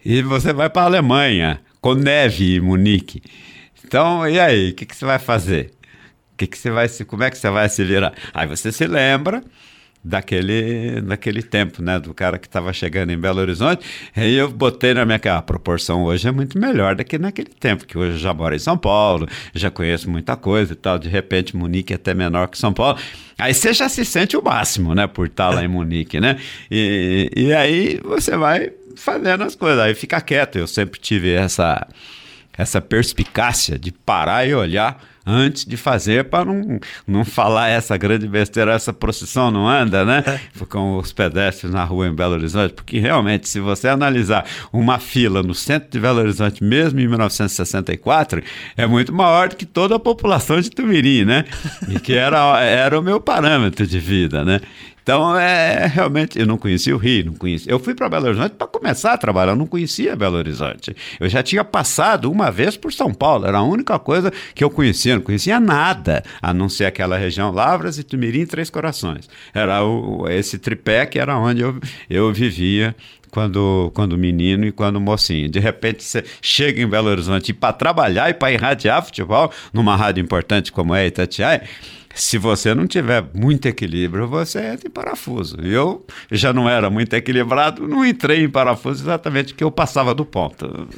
E você vai para a Alemanha, com neve em Munique. Então, e aí, o que, que você vai fazer? Que que você vai se, como é que você vai se virar? Aí você se lembra daquele, daquele tempo, né? Do cara que estava chegando em Belo Horizonte. Aí eu botei na minha cara, a proporção hoje é muito melhor do que naquele tempo, que hoje eu já moro em São Paulo, já conheço muita coisa e tal. De repente, Munique é até menor que São Paulo. Aí você já se sente o máximo, né? Por estar lá em Munique, né? E, e aí você vai fazendo as coisas, aí fica quieto. Eu sempre tive essa, essa perspicácia de parar e olhar antes de fazer para não, não falar essa grande besteira, essa procissão não anda, né? Com os pedestres na rua em Belo Horizonte, porque realmente, se você analisar uma fila no centro de Belo Horizonte, mesmo em 1964, é muito maior do que toda a população de Tumirim, né? E que era, era o meu parâmetro de vida, né? Então, é realmente, eu não conhecia o Rio, não conhecia. Eu fui para Belo Horizonte para começar a trabalhar, eu não conhecia Belo Horizonte. Eu já tinha passado uma vez por São Paulo, era a única coisa que eu conhecia, não conhecia nada, a não ser aquela região Lavras e Tumirim Três Corações. Era o, esse tripé que era onde eu, eu vivia quando, quando menino e quando mocinho. De repente você chega em Belo Horizonte para trabalhar e para irradiar futebol numa rádio importante como é Itatiaia se você não tiver muito equilíbrio, você entra em parafuso. Eu já não era muito equilibrado, não entrei em parafuso exatamente porque eu passava do ponto.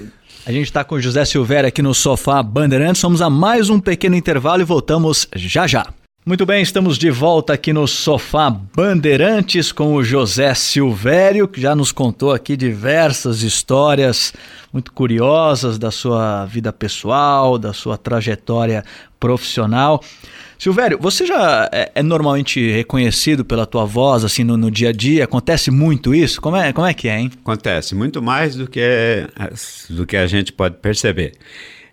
A gente está com o José Silveira aqui no Sofá Bandeirantes. Vamos a mais um pequeno intervalo e voltamos já já. Muito bem, estamos de volta aqui no Sofá Bandeirantes com o José Silvério, que já nos contou aqui diversas histórias muito curiosas da sua vida pessoal, da sua trajetória profissional. Silvério, você já é, é, normalmente reconhecido pela tua voz, assim, no, no, dia a dia? Acontece muito isso? Como é, como é que é, hein? Acontece, muito mais do que, do que a gente pode perceber.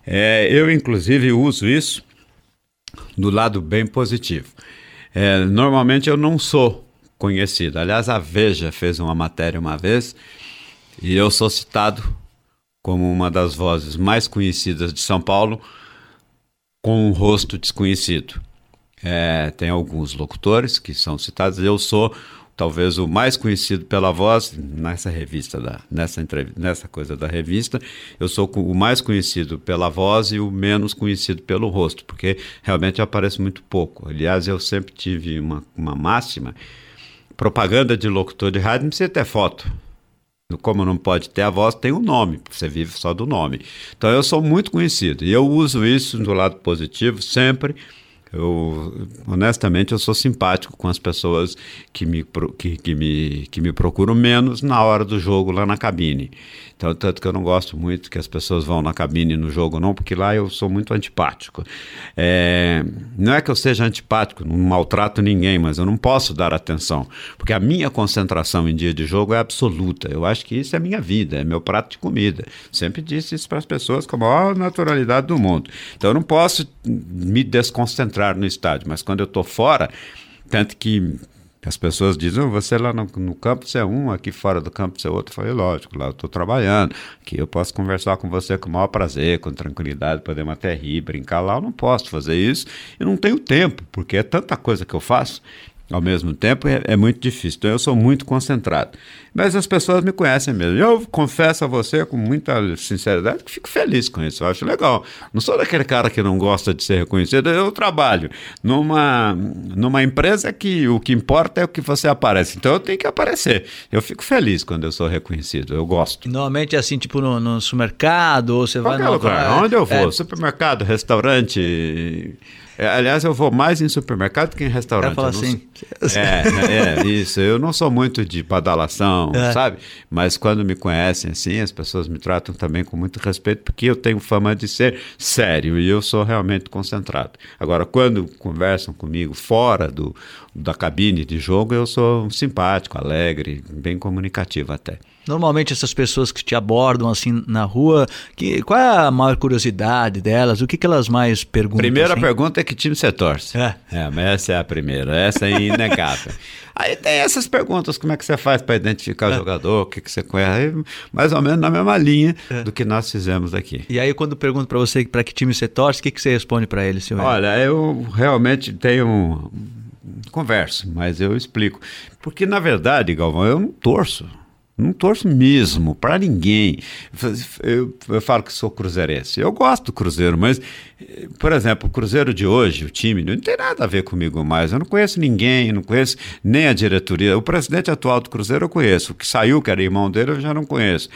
É, eu, inclusive, uso isso do lado bem positivo. É, normalmente eu não sou conhecido. Aliás, a Veja fez uma matéria uma vez e eu sou citado como uma das vozes mais conhecidas de São Paulo com um rosto desconhecido. É, tem alguns locutores que são citados. Eu sou talvez o mais conhecido pela voz nessa revista da, nessa nessa coisa da revista eu sou o mais conhecido pela voz e o menos conhecido pelo rosto porque realmente eu apareço muito pouco aliás eu sempre tive uma, uma máxima propaganda de locutor de rádio não precisa ter foto como não pode ter a voz, tem o um nome, você vive só do nome. Então eu sou muito conhecido e eu uso isso do lado positivo sempre eu, honestamente, eu sou simpático com as pessoas que me, que, que, me, que me procuram menos na hora do jogo lá na cabine. Então, tanto que eu não gosto muito que as pessoas vão na cabine no jogo, não, porque lá eu sou muito antipático. É, não é que eu seja antipático, não maltrato ninguém, mas eu não posso dar atenção, porque a minha concentração em dia de jogo é absoluta. Eu acho que isso é minha vida, é meu prato de comida. Sempre disse isso para as pessoas com a maior naturalidade do mundo. Então, eu não posso me desconcentrar no estádio, mas quando eu estou fora, tanto que as pessoas dizem, você lá no, no, campo você é um, aqui fora do campo você é outro. Eu falei, lógico, lá eu estou trabalhando, aqui eu posso conversar com você com o maior prazer, com tranquilidade, podemos até rir, brincar lá, eu não posso fazer isso e não tenho tempo, porque é tanta coisa que eu faço ao mesmo tempo é, é, muito difícil. Então eu sou muito concentrado. Mas as pessoas me conhecem mesmo. Eu confesso a você com muita sinceridade que fico feliz com isso. Eu acho legal. Não sou daquele cara que não gosta de ser reconhecido. Eu trabalho numa, numa empresa que o que importa é o que você aparece. Então eu tenho que aparecer. Eu fico feliz quando eu sou reconhecido. Eu gosto. Normalmente é assim, tipo no, no supermercado, ou você Qualquer vai no lugar. Onde eu vou? É... Supermercado, restaurante é, aliás, eu vou mais em supermercado que em restaurante. Falar assim. É, é, isso. Eu não sou muito de badalação, é. sabe? Mas quando me conhecem assim, as pessoas me tratam também com muito respeito, porque eu tenho fama de ser sério e eu sou realmente concentrado. Agora, quando conversam comigo fora do, da cabine de jogo, eu sou simpático, alegre, bem comunicativo até. Normalmente essas pessoas que te abordam assim na rua, que, qual é a maior curiosidade delas? O que, que elas mais perguntam? Primeira assim? pergunta é que time você torce. É. é, mas essa é a primeira, essa é inegável. [laughs] Aí tem essas perguntas, como é que você faz para identificar o é. jogador, o que, que você conhece, aí, mais ou menos na mesma linha é. do que nós fizemos aqui. E aí quando pergunto para você para que time você torce, o que, que você responde para ele, senhor? Olha, eu realmente tenho converso, mas eu explico. Porque na verdade, Galvão, eu não torço. Não torço mesmo para ninguém. Eu, eu, falo que sou cruzeirense. Eu gosto do Cruzeiro, mas, por exemplo, o Cruzeiro de hoje, o time, não tem nada a ver comigo mais. Eu não conheço ninguém, não conheço nem a diretoria. O presidente atual do Cruzeiro eu conheço. O que saiu, que era irmão dele, eu já não conheço.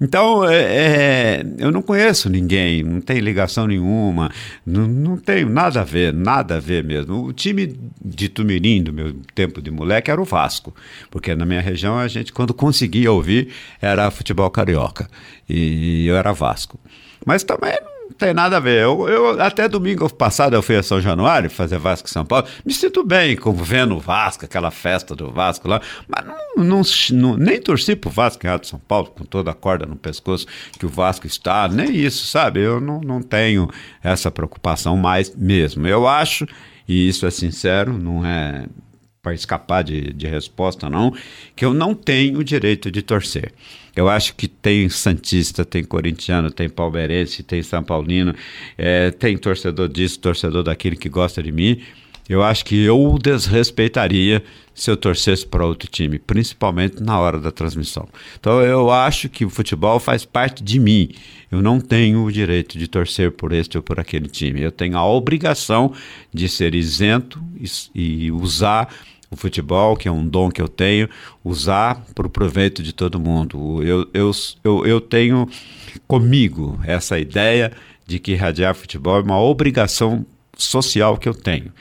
Então, é, é, eu não conheço ninguém, não tem ligação nenhuma, não, não tenho nada a ver, nada a ver mesmo. O time de Tumirim, do meu tempo de moleque, era o Vasco, porque na minha região a gente, quando conseguia ouvir, era futebol carioca, e eu era Vasco. Mas também tem nada a ver. Eu, eu, até domingo passado eu fui a São Januário fazer Vasco São Paulo. Me sinto bem com vendo o Vasco, aquela festa do Vasco lá. Mas não, não, não nem torci pro Vasco em São Paulo, com toda a corda no pescoço que o Vasco está. Nem isso, sabe? Eu não, não tenho essa preocupação mais mesmo. Eu acho, e isso é sincero, não é para escapar de, de resposta, não, que eu não tenho o direito de torcer. Eu acho que tem Santista, tem corintiano, tem palmeirense, tem São Paulino, é, tem torcedor disso, torcedor daquele que gosta de mim. Eu acho que eu desrespeitaria se eu torcesse para outro time, principalmente na hora da transmissão. Então eu acho que o futebol faz parte de mim. Eu não tenho o direito de torcer por este ou por aquele time. Eu tenho a obrigação de ser isento e, e usar o futebol, que é um dom que eu tenho, usar para o proveito de todo mundo. Eu, eu, eu, eu tenho comigo essa ideia de que radiar futebol é uma obrigação social que eu tenho.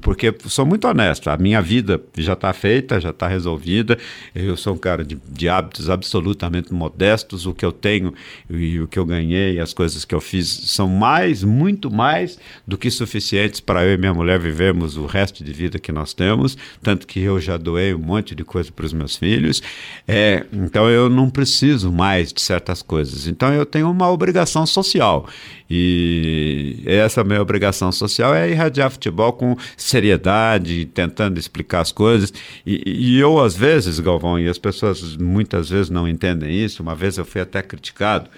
Porque sou muito honesto, a minha vida já está feita, já está resolvida. Eu sou um cara de, de, hábitos absolutamente modestos. O que eu tenho e o que eu ganhei, as coisas que eu fiz, são mais, muito mais do que suficientes para eu e minha mulher vivermos o resto de vida que nós temos. Tanto que eu já doei um monte de coisa para os meus filhos. É, então eu não preciso mais de certas coisas. Então eu tenho uma obrigação social. E essa minha obrigação social é irradiar futebol com seriedade, tentando explicar as coisas. E, e, eu, às vezes, Galvão, e as pessoas muitas vezes não entendem isso, uma vez eu fui até criticado.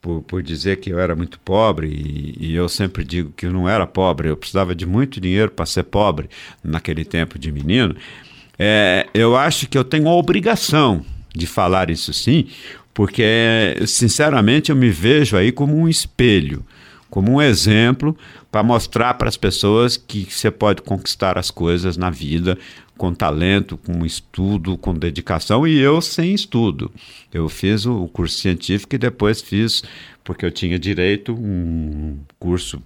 Por, por dizer que eu era muito pobre, e, e eu sempre digo que eu não era pobre, eu precisava de muito dinheiro para ser pobre naquele tempo de menino. É, eu acho que eu tenho a obrigação de falar isso sim, porque, sinceramente, eu me vejo aí como um espelho, como um exemplo para mostrar para as pessoas que você pode conquistar as coisas na vida com talento, com estudo, com dedicação, e eu sem estudo. Eu fiz o curso científico e depois fiz, porque eu tinha direito, um curso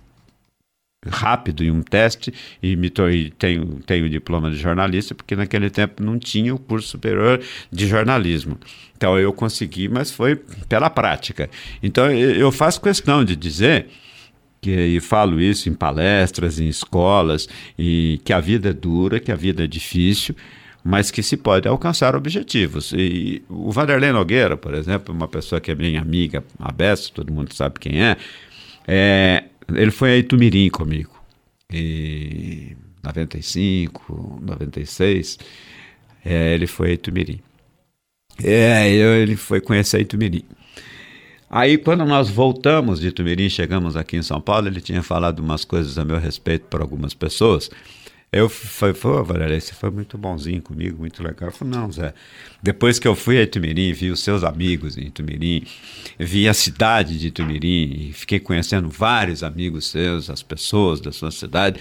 rápido e um teste e me e tenho tenho diploma de jornalista porque naquele tempo não tinha o curso superior de jornalismo então eu consegui mas foi pela prática então eu faço questão de dizer que e falo isso em palestras em escolas e que a vida é dura que a vida é difícil mas que se pode alcançar objetivos. E o Vanderlei Nogueira, por exemplo, uma pessoa que é minha amiga, a Bessa, todo mundo sabe quem é, é ele foi a Itumirim comigo. Em 95, 96, é, ele foi a Itumirim. É, eu, ele foi conhecer a Itumirim. Aí, quando nós voltamos de Itumirim, chegamos aqui em São Paulo, ele tinha falado umas coisas a meu respeito para algumas pessoas. Eu falei, pô, Valéria, você foi muito bonzinho comigo, muito legal. Eu falei, não, Zé. Depois que eu fui a Itumirim, vi os seus amigos em Itumirim, vi a cidade de Itumirim, fiquei conhecendo vários amigos seus, as pessoas da sua cidade,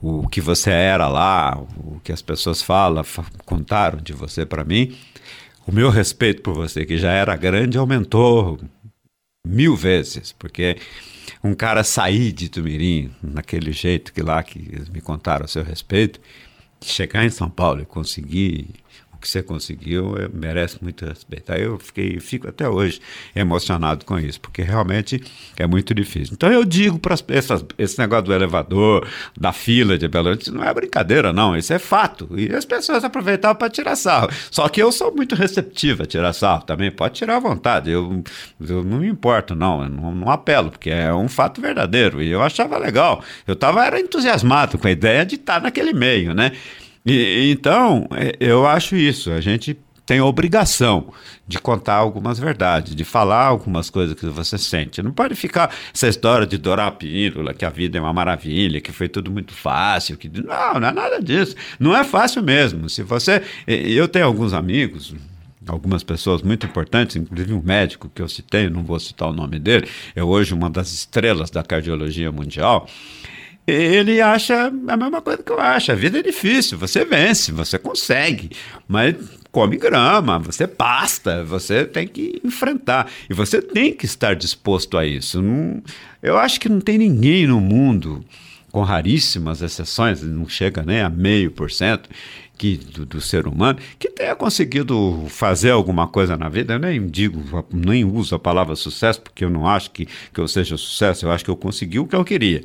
o que você era lá, o que as pessoas falam, contaram de você para mim. O meu respeito por você, que já era grande, aumentou mil vezes, porque um cara sair de Tumirim, naquele jeito que lá que eles me contaram a seu respeito, chegar em São Paulo e conseguir que você conseguiu é, merece muito respeito. Aí eu fiquei, fico até hoje emocionado com isso, porque realmente é muito difícil. Então eu digo para esse negócio do elevador, da fila de Belo Horizonte, não é brincadeira, não, isso é fato. E as pessoas aproveitavam para tirar sarro. Só que eu sou muito receptivo a tirar sarro também, pode tirar à vontade. Eu, eu não me importo, não, eu não, não apelo, porque é um fato verdadeiro. E eu achava legal. Eu estava entusiasmado com a ideia de estar naquele meio, né? E, então, é, eu acho isso. A gente tem a obrigação de contar algumas verdades, de falar algumas coisas que você sente. Não pode ficar essa história de dourar a pílula, que a vida é uma maravilha, que foi tudo muito fácil. Que... Não, não é nada disso. Não é fácil mesmo. Se você. Eu tenho alguns amigos, algumas pessoas muito importantes, inclusive um médico que eu citei, não vou citar o nome dele, é hoje uma das estrelas da cardiologia mundial ele acha a mesma coisa que eu acho. A vida é difícil, você vence, você consegue, mas come grama, você pasta, você tem que enfrentar. E você tem que estar disposto a isso. Eu acho que não tem ninguém no mundo com raríssimas exceções, não chega nem a meio por cento, que, do, do, ser humano que tenha conseguido fazer alguma coisa na vida. Eu nem digo, nem uso a palavra sucesso, porque eu não acho que, que eu seja sucesso, eu acho que eu consegui o que eu queria,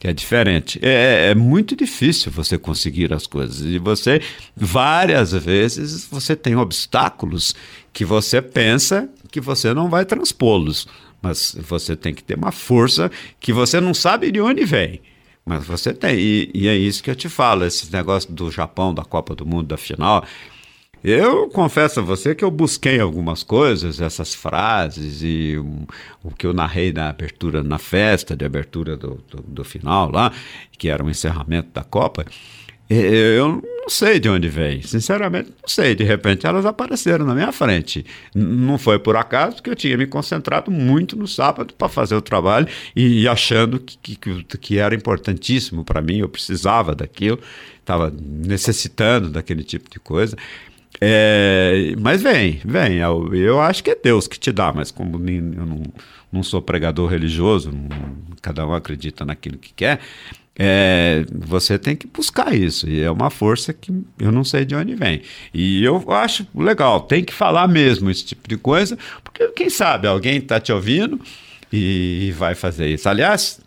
que é diferente. É, é muito difícil você conseguir as coisas. E você, várias vezes, você tem obstáculos que você pensa que você não vai transpô-los. Mas você tem que ter uma força que você não sabe de onde vem. Mas você tem, e, e, é isso que eu te falo, esse negócio do Japão, da Copa do Mundo, da final. Eu confesso a você que eu busquei algumas coisas, essas frases e um, o que eu narrei na abertura, na festa de abertura do, do, do final lá, que era o encerramento da Copa. Eu não sei de onde vem, sinceramente não sei. De repente elas apareceram na minha frente. Não foi por acaso, porque eu tinha me concentrado muito no sábado para fazer o trabalho e achando que, que, que era importantíssimo para mim, eu precisava daquilo, estava necessitando daquele tipo de coisa. É, mas vem, vem. Eu, eu, acho que é Deus que te dá, mas como eu não, não sou pregador religioso, não, cada um acredita naquilo que quer é, você tem que buscar isso. E é uma força que eu não sei de onde vem. E eu acho legal, tem que falar mesmo esse tipo de coisa, porque quem sabe alguém está te ouvindo e vai fazer isso. Aliás,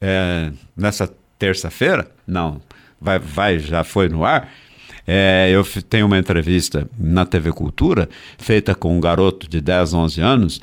é, nessa terça-feira, não, vai, vai, já foi no ar. É, eu tenho uma entrevista na TV Cultura feita com um garoto de 10, 11 anos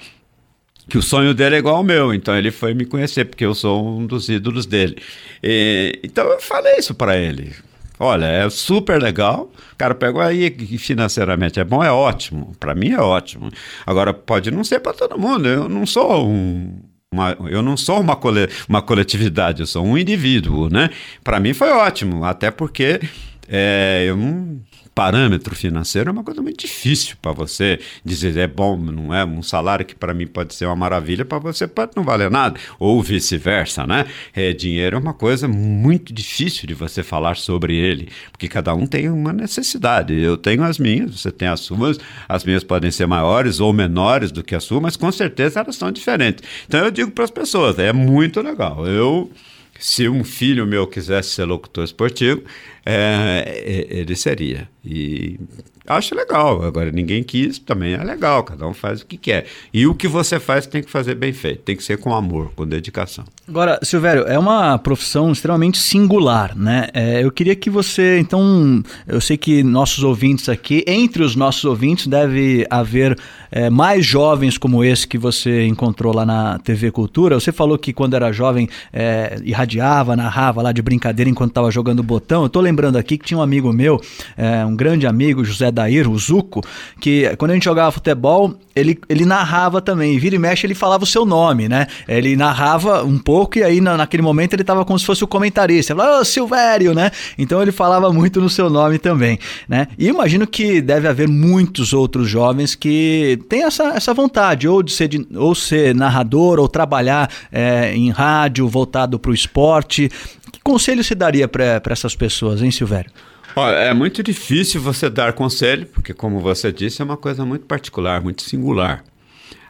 que o sonho dele é igual ao meu, então ele foi me conhecer, porque eu sou um dos ídolos dele. E, então eu falei isso para ele. Olha, é super legal. Cara pegou aí financeiramente é bom, é ótimo. Para mim é ótimo. Agora pode não ser para todo mundo. Eu não sou um uma, eu não sou uma, cole, uma coletividade, eu sou um indivíduo, né? Para mim foi ótimo, até porque é, eu não parâmetro financeiro é uma coisa muito difícil para você dizer é bom, não é? Um salário que para mim pode ser uma maravilha, para você pode não valer nada, ou vice-versa, né? É, dinheiro é uma coisa muito difícil de você falar sobre ele, porque cada um tem uma necessidade. Eu tenho as minhas, você tem as suas, as minhas podem ser maiores ou menores do que a sua, mas com certeza elas são diferentes. Então eu digo para as pessoas, é muito legal. Eu se um filho meu quisesse ser locutor esportivo, é, ele seria. E acho legal. Agora, ninguém quis, também é legal. Cada um faz o que quer. E o que você faz tem que fazer bem feito. Tem que ser com amor, com dedicação. Agora, Silvério, é uma profissão extremamente singular, né? É, eu queria que você, então, eu sei que nossos ouvintes aqui, entre os nossos ouvintes, deve haver é, mais jovens como esse que você encontrou lá na TV Cultura. Você falou que quando era jovem é, irradiava, narrava lá de brincadeira enquanto estava jogando botão. Eu tô lembrando aqui que tinha um amigo meu, é, um grande amigo, José Dair, o Zuco, que quando a gente jogava futebol, ele, ele narrava também. Vira e mexe, ele falava o seu nome, né? Ele narrava um pouco e aí na, naquele momento ele estava como se fosse o comentarista. Ele falava, oh, Silvério, né? Então ele falava muito no seu nome também, né? E imagino que deve haver muitos outros jovens que têm essa, essa vontade, ou de ser, de, ou ser narrador, ou trabalhar é, em rádio voltado para o esporte. Que conselho se daria para essas pessoas, hein, Silvério? Olha, é muito difícil você dar conselho, porque, como você disse, é uma coisa muito particular, muito singular.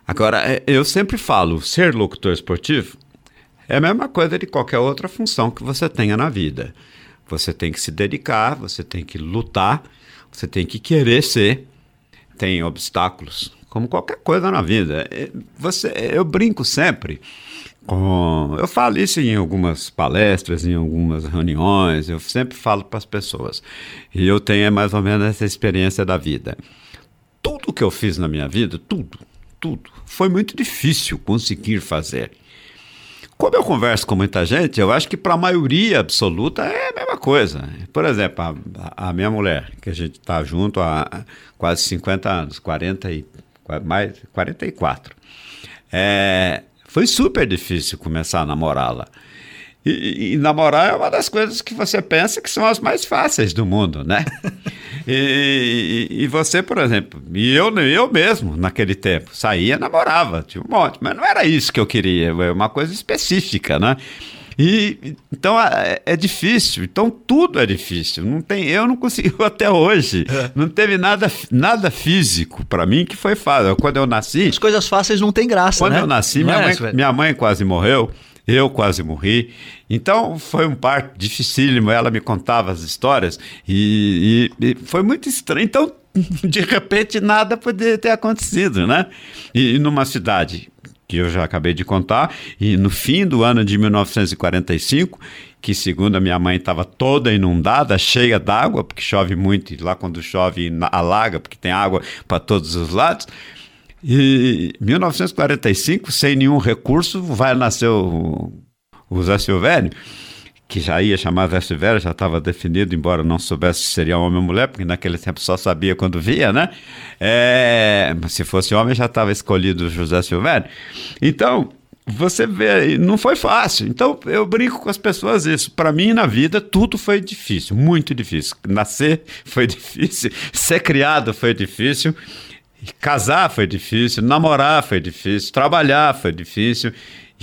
Agora, é, eu sempre falo, ser locutor esportivo é a mesma coisa de qualquer outra função que você tenha na vida. Você tem que se dedicar, você tem que lutar, você tem que querer ser. Tem obstáculos, como qualquer coisa na vida. É, você, eu brinco sempre com. Eu falo isso em algumas palestras, em algumas reuniões, eu sempre falo para as pessoas. E eu tenho mais ou menos essa experiência da vida. Tudo que eu fiz na minha vida, tudo, tudo, foi muito difícil conseguir fazer. Como eu converso com muita gente, eu acho que para a maioria absoluta é a mesma coisa. Por exemplo, a, a minha mulher, que a gente está junto há quase 50 anos, 40 e, mais, 44. É, foi super difícil começar a namorá-la. E, e, namorar é uma das coisas que você pensa que são as mais fáceis do mundo, né? [laughs] e, e, e, você, por exemplo, e eu, eu mesmo, naquele tempo, saía, namorava, tinha um monte, mas não era isso que eu queria, é uma coisa específica, né? E então é, é, difícil, então tudo é difícil. Não tem, eu não consegui [laughs] até hoje. É. Não teve nada, nada físico para mim que foi fácil. Quando eu nasci, as coisas fáceis não tem graça, Quando né? eu nasci, minha, é, mãe, minha mãe quase morreu. eu quase morri. Então foi um parto dificílimo. Ela me contava as histórias e, e, e foi muito estranho. Então, [laughs] de repente, nada poderia ter acontecido, né? E, e numa cidade que eu já acabei de contar, e no fim do ano de 1945, que segundo a minha mãe estava toda inundada, cheia d'água, porque chove muito, e lá quando chove alaga, porque tem água para todos os lados. E 1945, sem nenhum recurso, vai nascer o, o Zé Silvério, que já ia chamar Silvério, já estava definido, embora não soubesse se seria homem ou mulher, porque naquele tempo só sabia quando via, né? É, se fosse homem, já estava escolhido José Silvério. Então, você vê, não foi fácil. Então, eu brinco com as pessoas isso. Para mim, na vida, tudo foi difícil, muito difícil. Nascer foi [laughs] difícil, ser criado foi difícil. Casar foi difícil, namorar foi difícil, trabalhar foi difícil.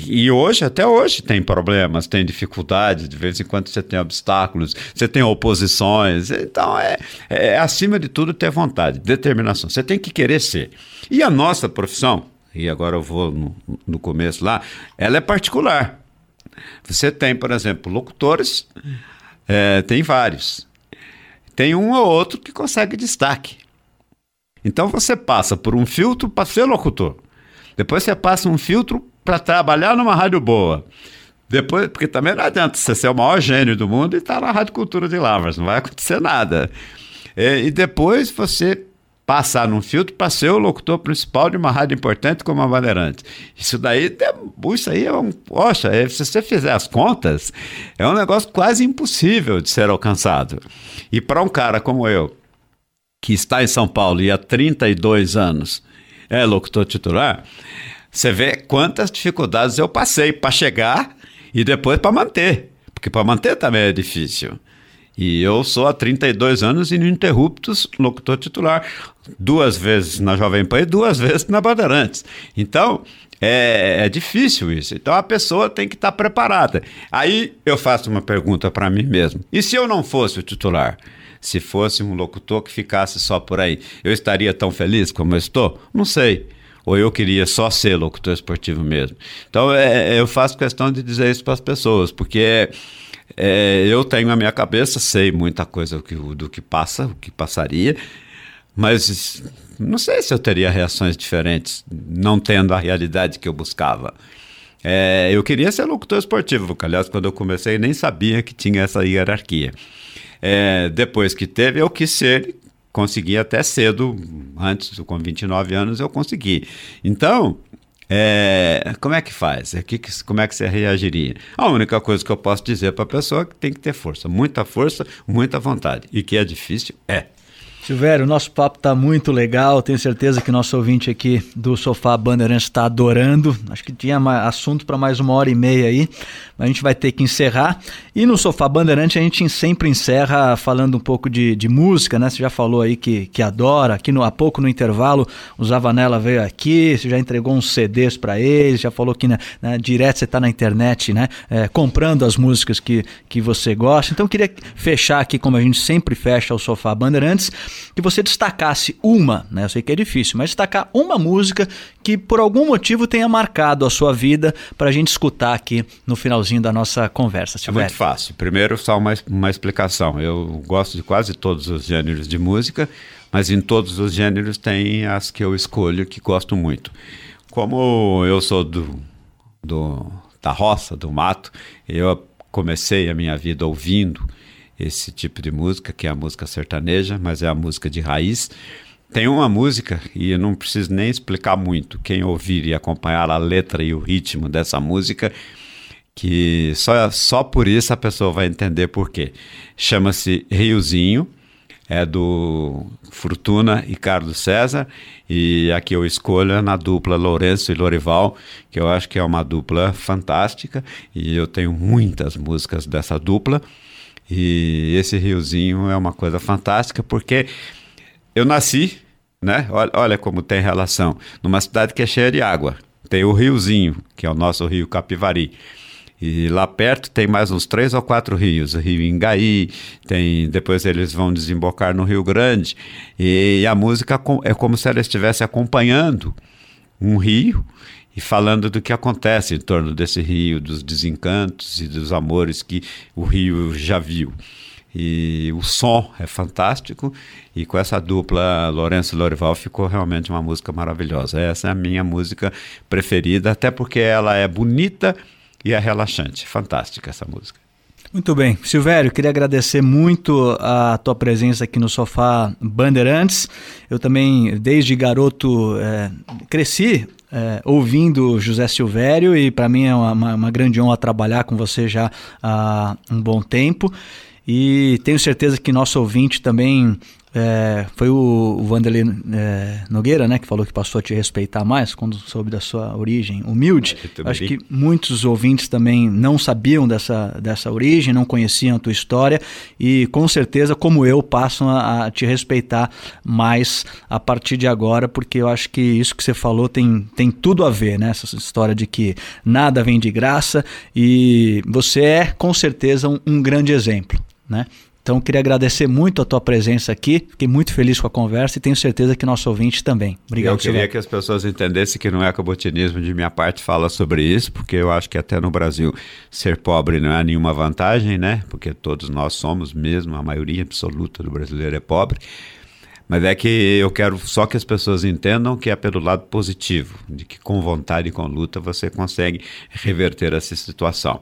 E hoje, até hoje, tem problemas, tem dificuldades, de vez em quando você tem obstáculos, você tem oposições. Então, é, é acima de tudo ter vontade, determinação. Você tem que querer ser. E a nossa profissão, e agora eu vou no, no começo lá, ela é particular. Você tem, por exemplo, locutores, é, tem vários. Tem um ou outro que consegue destaque. Então você passa por um filtro para ser locutor. Depois você passa um filtro para trabalhar numa rádio boa. Depois, porque também não adianta você ser o maior gênio do mundo e estar tá na Rádio Cultura de Lavras, não vai acontecer nada. É, e depois você passar num filtro para ser o locutor principal de uma rádio importante como a Bandeirante. Isso daí, isso aí é um. Poxa, é, se você fizer as contas, é um negócio quase impossível de ser alcançado. E para um cara como eu, que está em São Paulo e há 32 anos é locutor titular, você vê quantas dificuldades eu passei para chegar e depois para manter. Porque para manter também é difícil. E eu sou há 32 anos ininterruptos locutor titular. Duas vezes na Jovem Pan e duas vezes na Bandeirantes. Então, é, é, difícil isso. Então a pessoa tem que estar preparada. Aí eu faço uma pergunta para mim mesmo: e se eu não fosse o titular? Se fosse um locutor que ficasse só por aí, eu estaria tão feliz como eu estou? Não sei. Ou eu queria só ser locutor esportivo mesmo. Então é, eu faço questão de dizer isso para as pessoas, porque é, eu tenho na minha cabeça, sei muita coisa do que, do que passa, o que passaria, mas não sei se eu teria reações diferentes, não tendo a realidade que eu buscava. É, eu queria ser locutor esportivo, aliás, quando eu comecei, nem sabia que tinha essa hierarquia. É, depois que teve, eu quis ser, consegui até cedo, antes, com 29 anos, eu consegui. Então, é, como é que faz? É, que, como é que você reagiria? A única coisa que eu posso dizer para a pessoa é que tem que ter força, muita força, muita vontade. E que é difícil, é. Silvério, o nosso papo está muito legal. Tenho certeza que nosso ouvinte aqui do Sofá Bandeirantes está adorando. Acho que tinha assunto para mais uma hora e meia aí, mas a gente vai ter que encerrar. E no Sofá Bandeirante a gente sempre encerra falando um pouco de, de música, né? Você já falou aí que, que adora. Aqui no, há pouco no intervalo, o Zavanella veio aqui, você já entregou uns CDs para ele, já falou que né, né, direto você está na internet, né? É, comprando as músicas que, que você gosta. Então eu queria fechar aqui, como a gente sempre fecha o Sofá Bandeirantes que você destacasse uma, né? Eu sei que é difícil, mas destacar uma música que por algum motivo tenha marcado a sua vida para a gente escutar aqui no finalzinho da nossa conversa. É muito fácil. Primeiro, só uma, uma explicação. Eu gosto de quase todos os gêneros de música, mas em todos os gêneros tem as que eu escolho que gosto muito. Como eu sou do, do da roça, do mato, eu comecei a minha vida ouvindo esse tipo de música, que é a música sertaneja, mas é a música de raiz. Tem uma música, e eu não preciso nem explicar muito, quem ouvir e acompanhar a letra e o ritmo dessa música, que só, só por isso a pessoa vai entender por quê. Chama-se Riozinho, é do Fortuna e Carlos César, e aqui eu escolho é na dupla Lourenço e Lorival, que eu acho que é uma dupla fantástica, e eu tenho muitas músicas dessa dupla. E esse riozinho é uma coisa fantástica porque eu nasci, né? Olha, olha como tem relação. Numa cidade que é cheia de água. Tem o riozinho, que é o nosso rio Capivari. E lá perto tem mais uns três ou quatro rios, o Rio Ingaí, tem, depois eles vão desembocar no Rio Grande. E a música é como se ela estivesse acompanhando um rio e falando do que acontece em torno desse rio, dos desencantos e dos amores que o rio já viu. E o som é fantástico, e com essa dupla Lourenço Lorival ficou realmente uma música maravilhosa. Essa é a minha música preferida, até porque ela é bonita e é relaxante. Fantástica essa música. Muito bem. Silvério, queria agradecer muito a tua presença aqui no Sofá Bandeirantes. Eu também, desde garoto, é, cresci é, ouvindo José Silvério e para mim é uma, uma, grande honra trabalhar com você já há um bom tempo. E tenho certeza que nosso ouvinte também é, foi o, Vanderlei é, Nogueira, né, que falou que passou a te respeitar mais quando soube da sua origem humilde. Acho que muitos ouvintes também não sabiam dessa, dessa origem, não conheciam a tua história e com certeza, como eu, passam a, a te respeitar mais a partir de agora, porque eu acho que isso que você falou tem, tem tudo a ver, né? Essa história de que nada vem de graça e você é com certeza um, um grande exemplo, né? Então, queria agradecer muito a tua presença aqui. Fiquei muito feliz com a conversa e tenho certeza que nosso ouvinte também. Obrigado, Eu queria que as pessoas entendessem que não é cabotinismo de minha parte falar sobre isso, porque eu acho que até no Brasil ser pobre não é nenhuma vantagem, né? Porque todos nós somos mesmo, a maioria absoluta do brasileiro é pobre. Mas é que eu quero só que as pessoas entendam que é pelo lado positivo, de que com vontade e com luta você consegue reverter essa situação.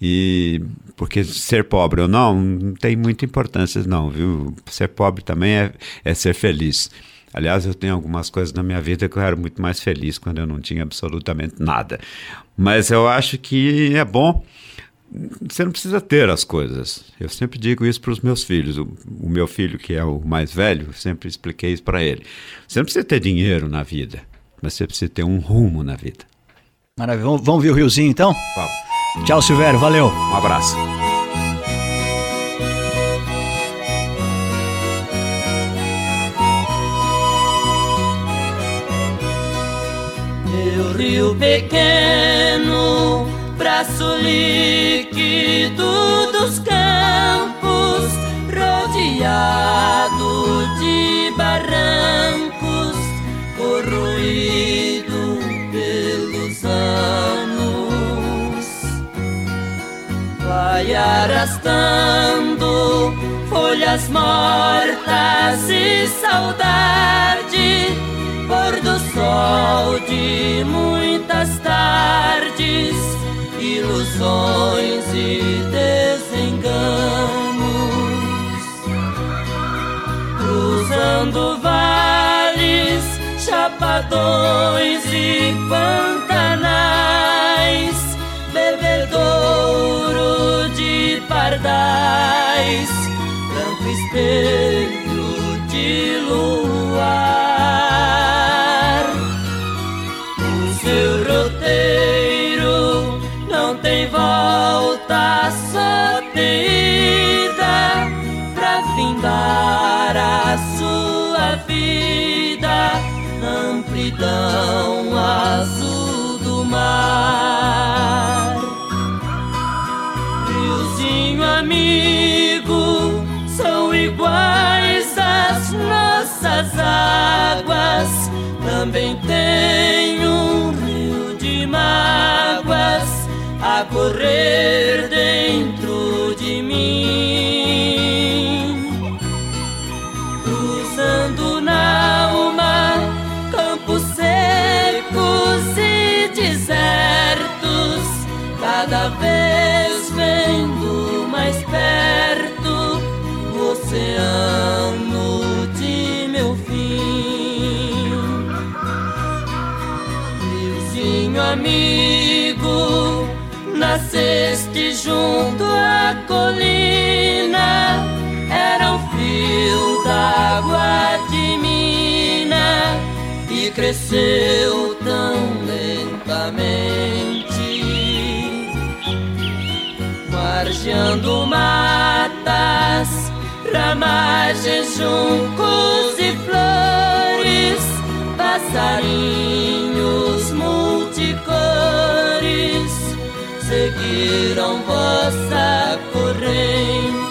E porque ser pobre ou não, não tem muita importância, não, viu? Ser pobre também é, é ser feliz. Aliás, eu tenho algumas coisas na minha vida que eu era muito mais feliz quando eu não tinha absolutamente nada. Mas eu acho que é bom. Você não precisa ter as coisas. Eu sempre digo isso para os meus filhos. O, o, meu filho, que é o mais velho, sempre expliquei isso para ele. Você não precisa ter dinheiro na vida, mas você precisa ter um rumo na vida. Maravilha. Vamos, vamos ver o riozinho então? Vamos. Tchau, Silvério. Valeu. Um abraço. Meu rio pequeno, braço líquido dos campos, rodeado de barrancos, corroído vai arrastando folhas mortas e saudade pôr do sol de muitas tardes, ilusões e desenganos, cruzando vales, chapadões e pantanais, espelho de luar. O seu roteiro não tem volta, só tem ida pra findar a sua vida amplidão azul do mar. Riozinho amigo, nossas águas. Também tem um rio de mágoas a correr dentro de mim. Cruzando na alma campos secos e desertos, cada vez amigo, nasceste junto à colina, era um fio d'água de mina e cresceu tão lentamente. Margeando matas, ramagens, juncos e flores, passarinhos cores seguiram vossa corrente.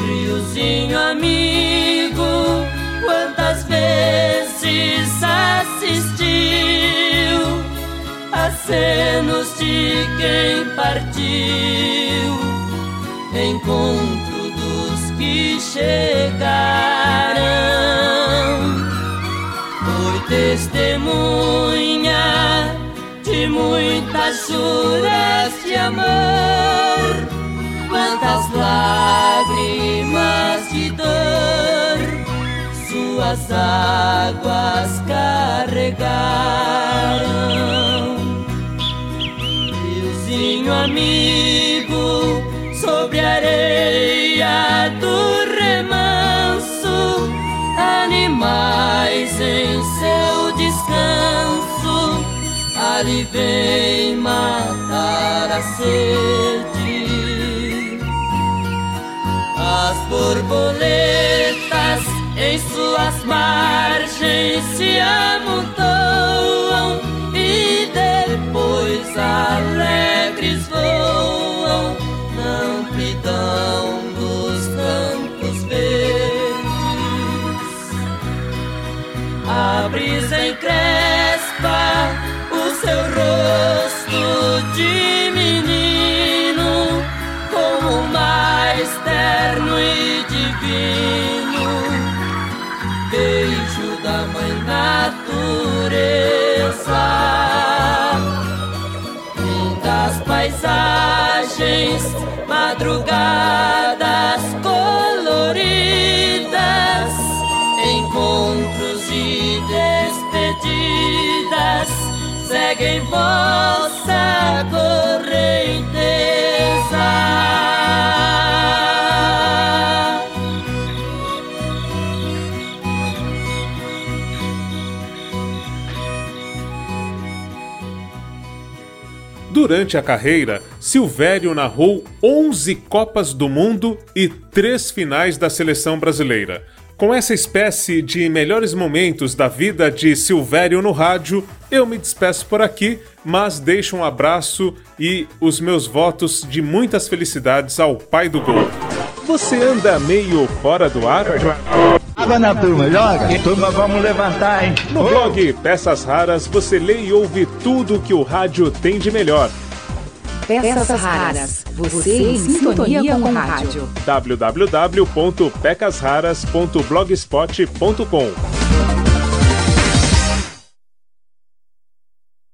Riozinho amigo, quantas vezes assistiu a cenas de quem partiu, encontro dos que chegaram. Muitas juras de amor, quantas lágrimas de dor suas águas carregaram. Riozinho amigo sobre a areia ali vem matar a sede. As borboletas em suas margens se amontoam e depois alegres voam na amplidão dos campos verdes. A brisa o seu rosto de menino como o mais terno e divino beijo da mãe natureza. Lindas paisagens, madrugadas seguem vossa correnteza. Durante a carreira, Silvério narrou 11 Copas do Mundo e 3 finais da seleção brasileira. Com essa espécie de melhores momentos da vida de Silvério no rádio, eu me despeço por aqui, mas deixo um abraço e os meus votos de muitas felicidades ao pai do gol. Você anda meio fora do ar? Água na turma, joga. Turma, vamos levantar, hein? No blog Peças Raras você lê e ouve tudo que o rádio tem de melhor. Peças raras. Você em sintonia com o rádio. www.pecasraras.blogspot.com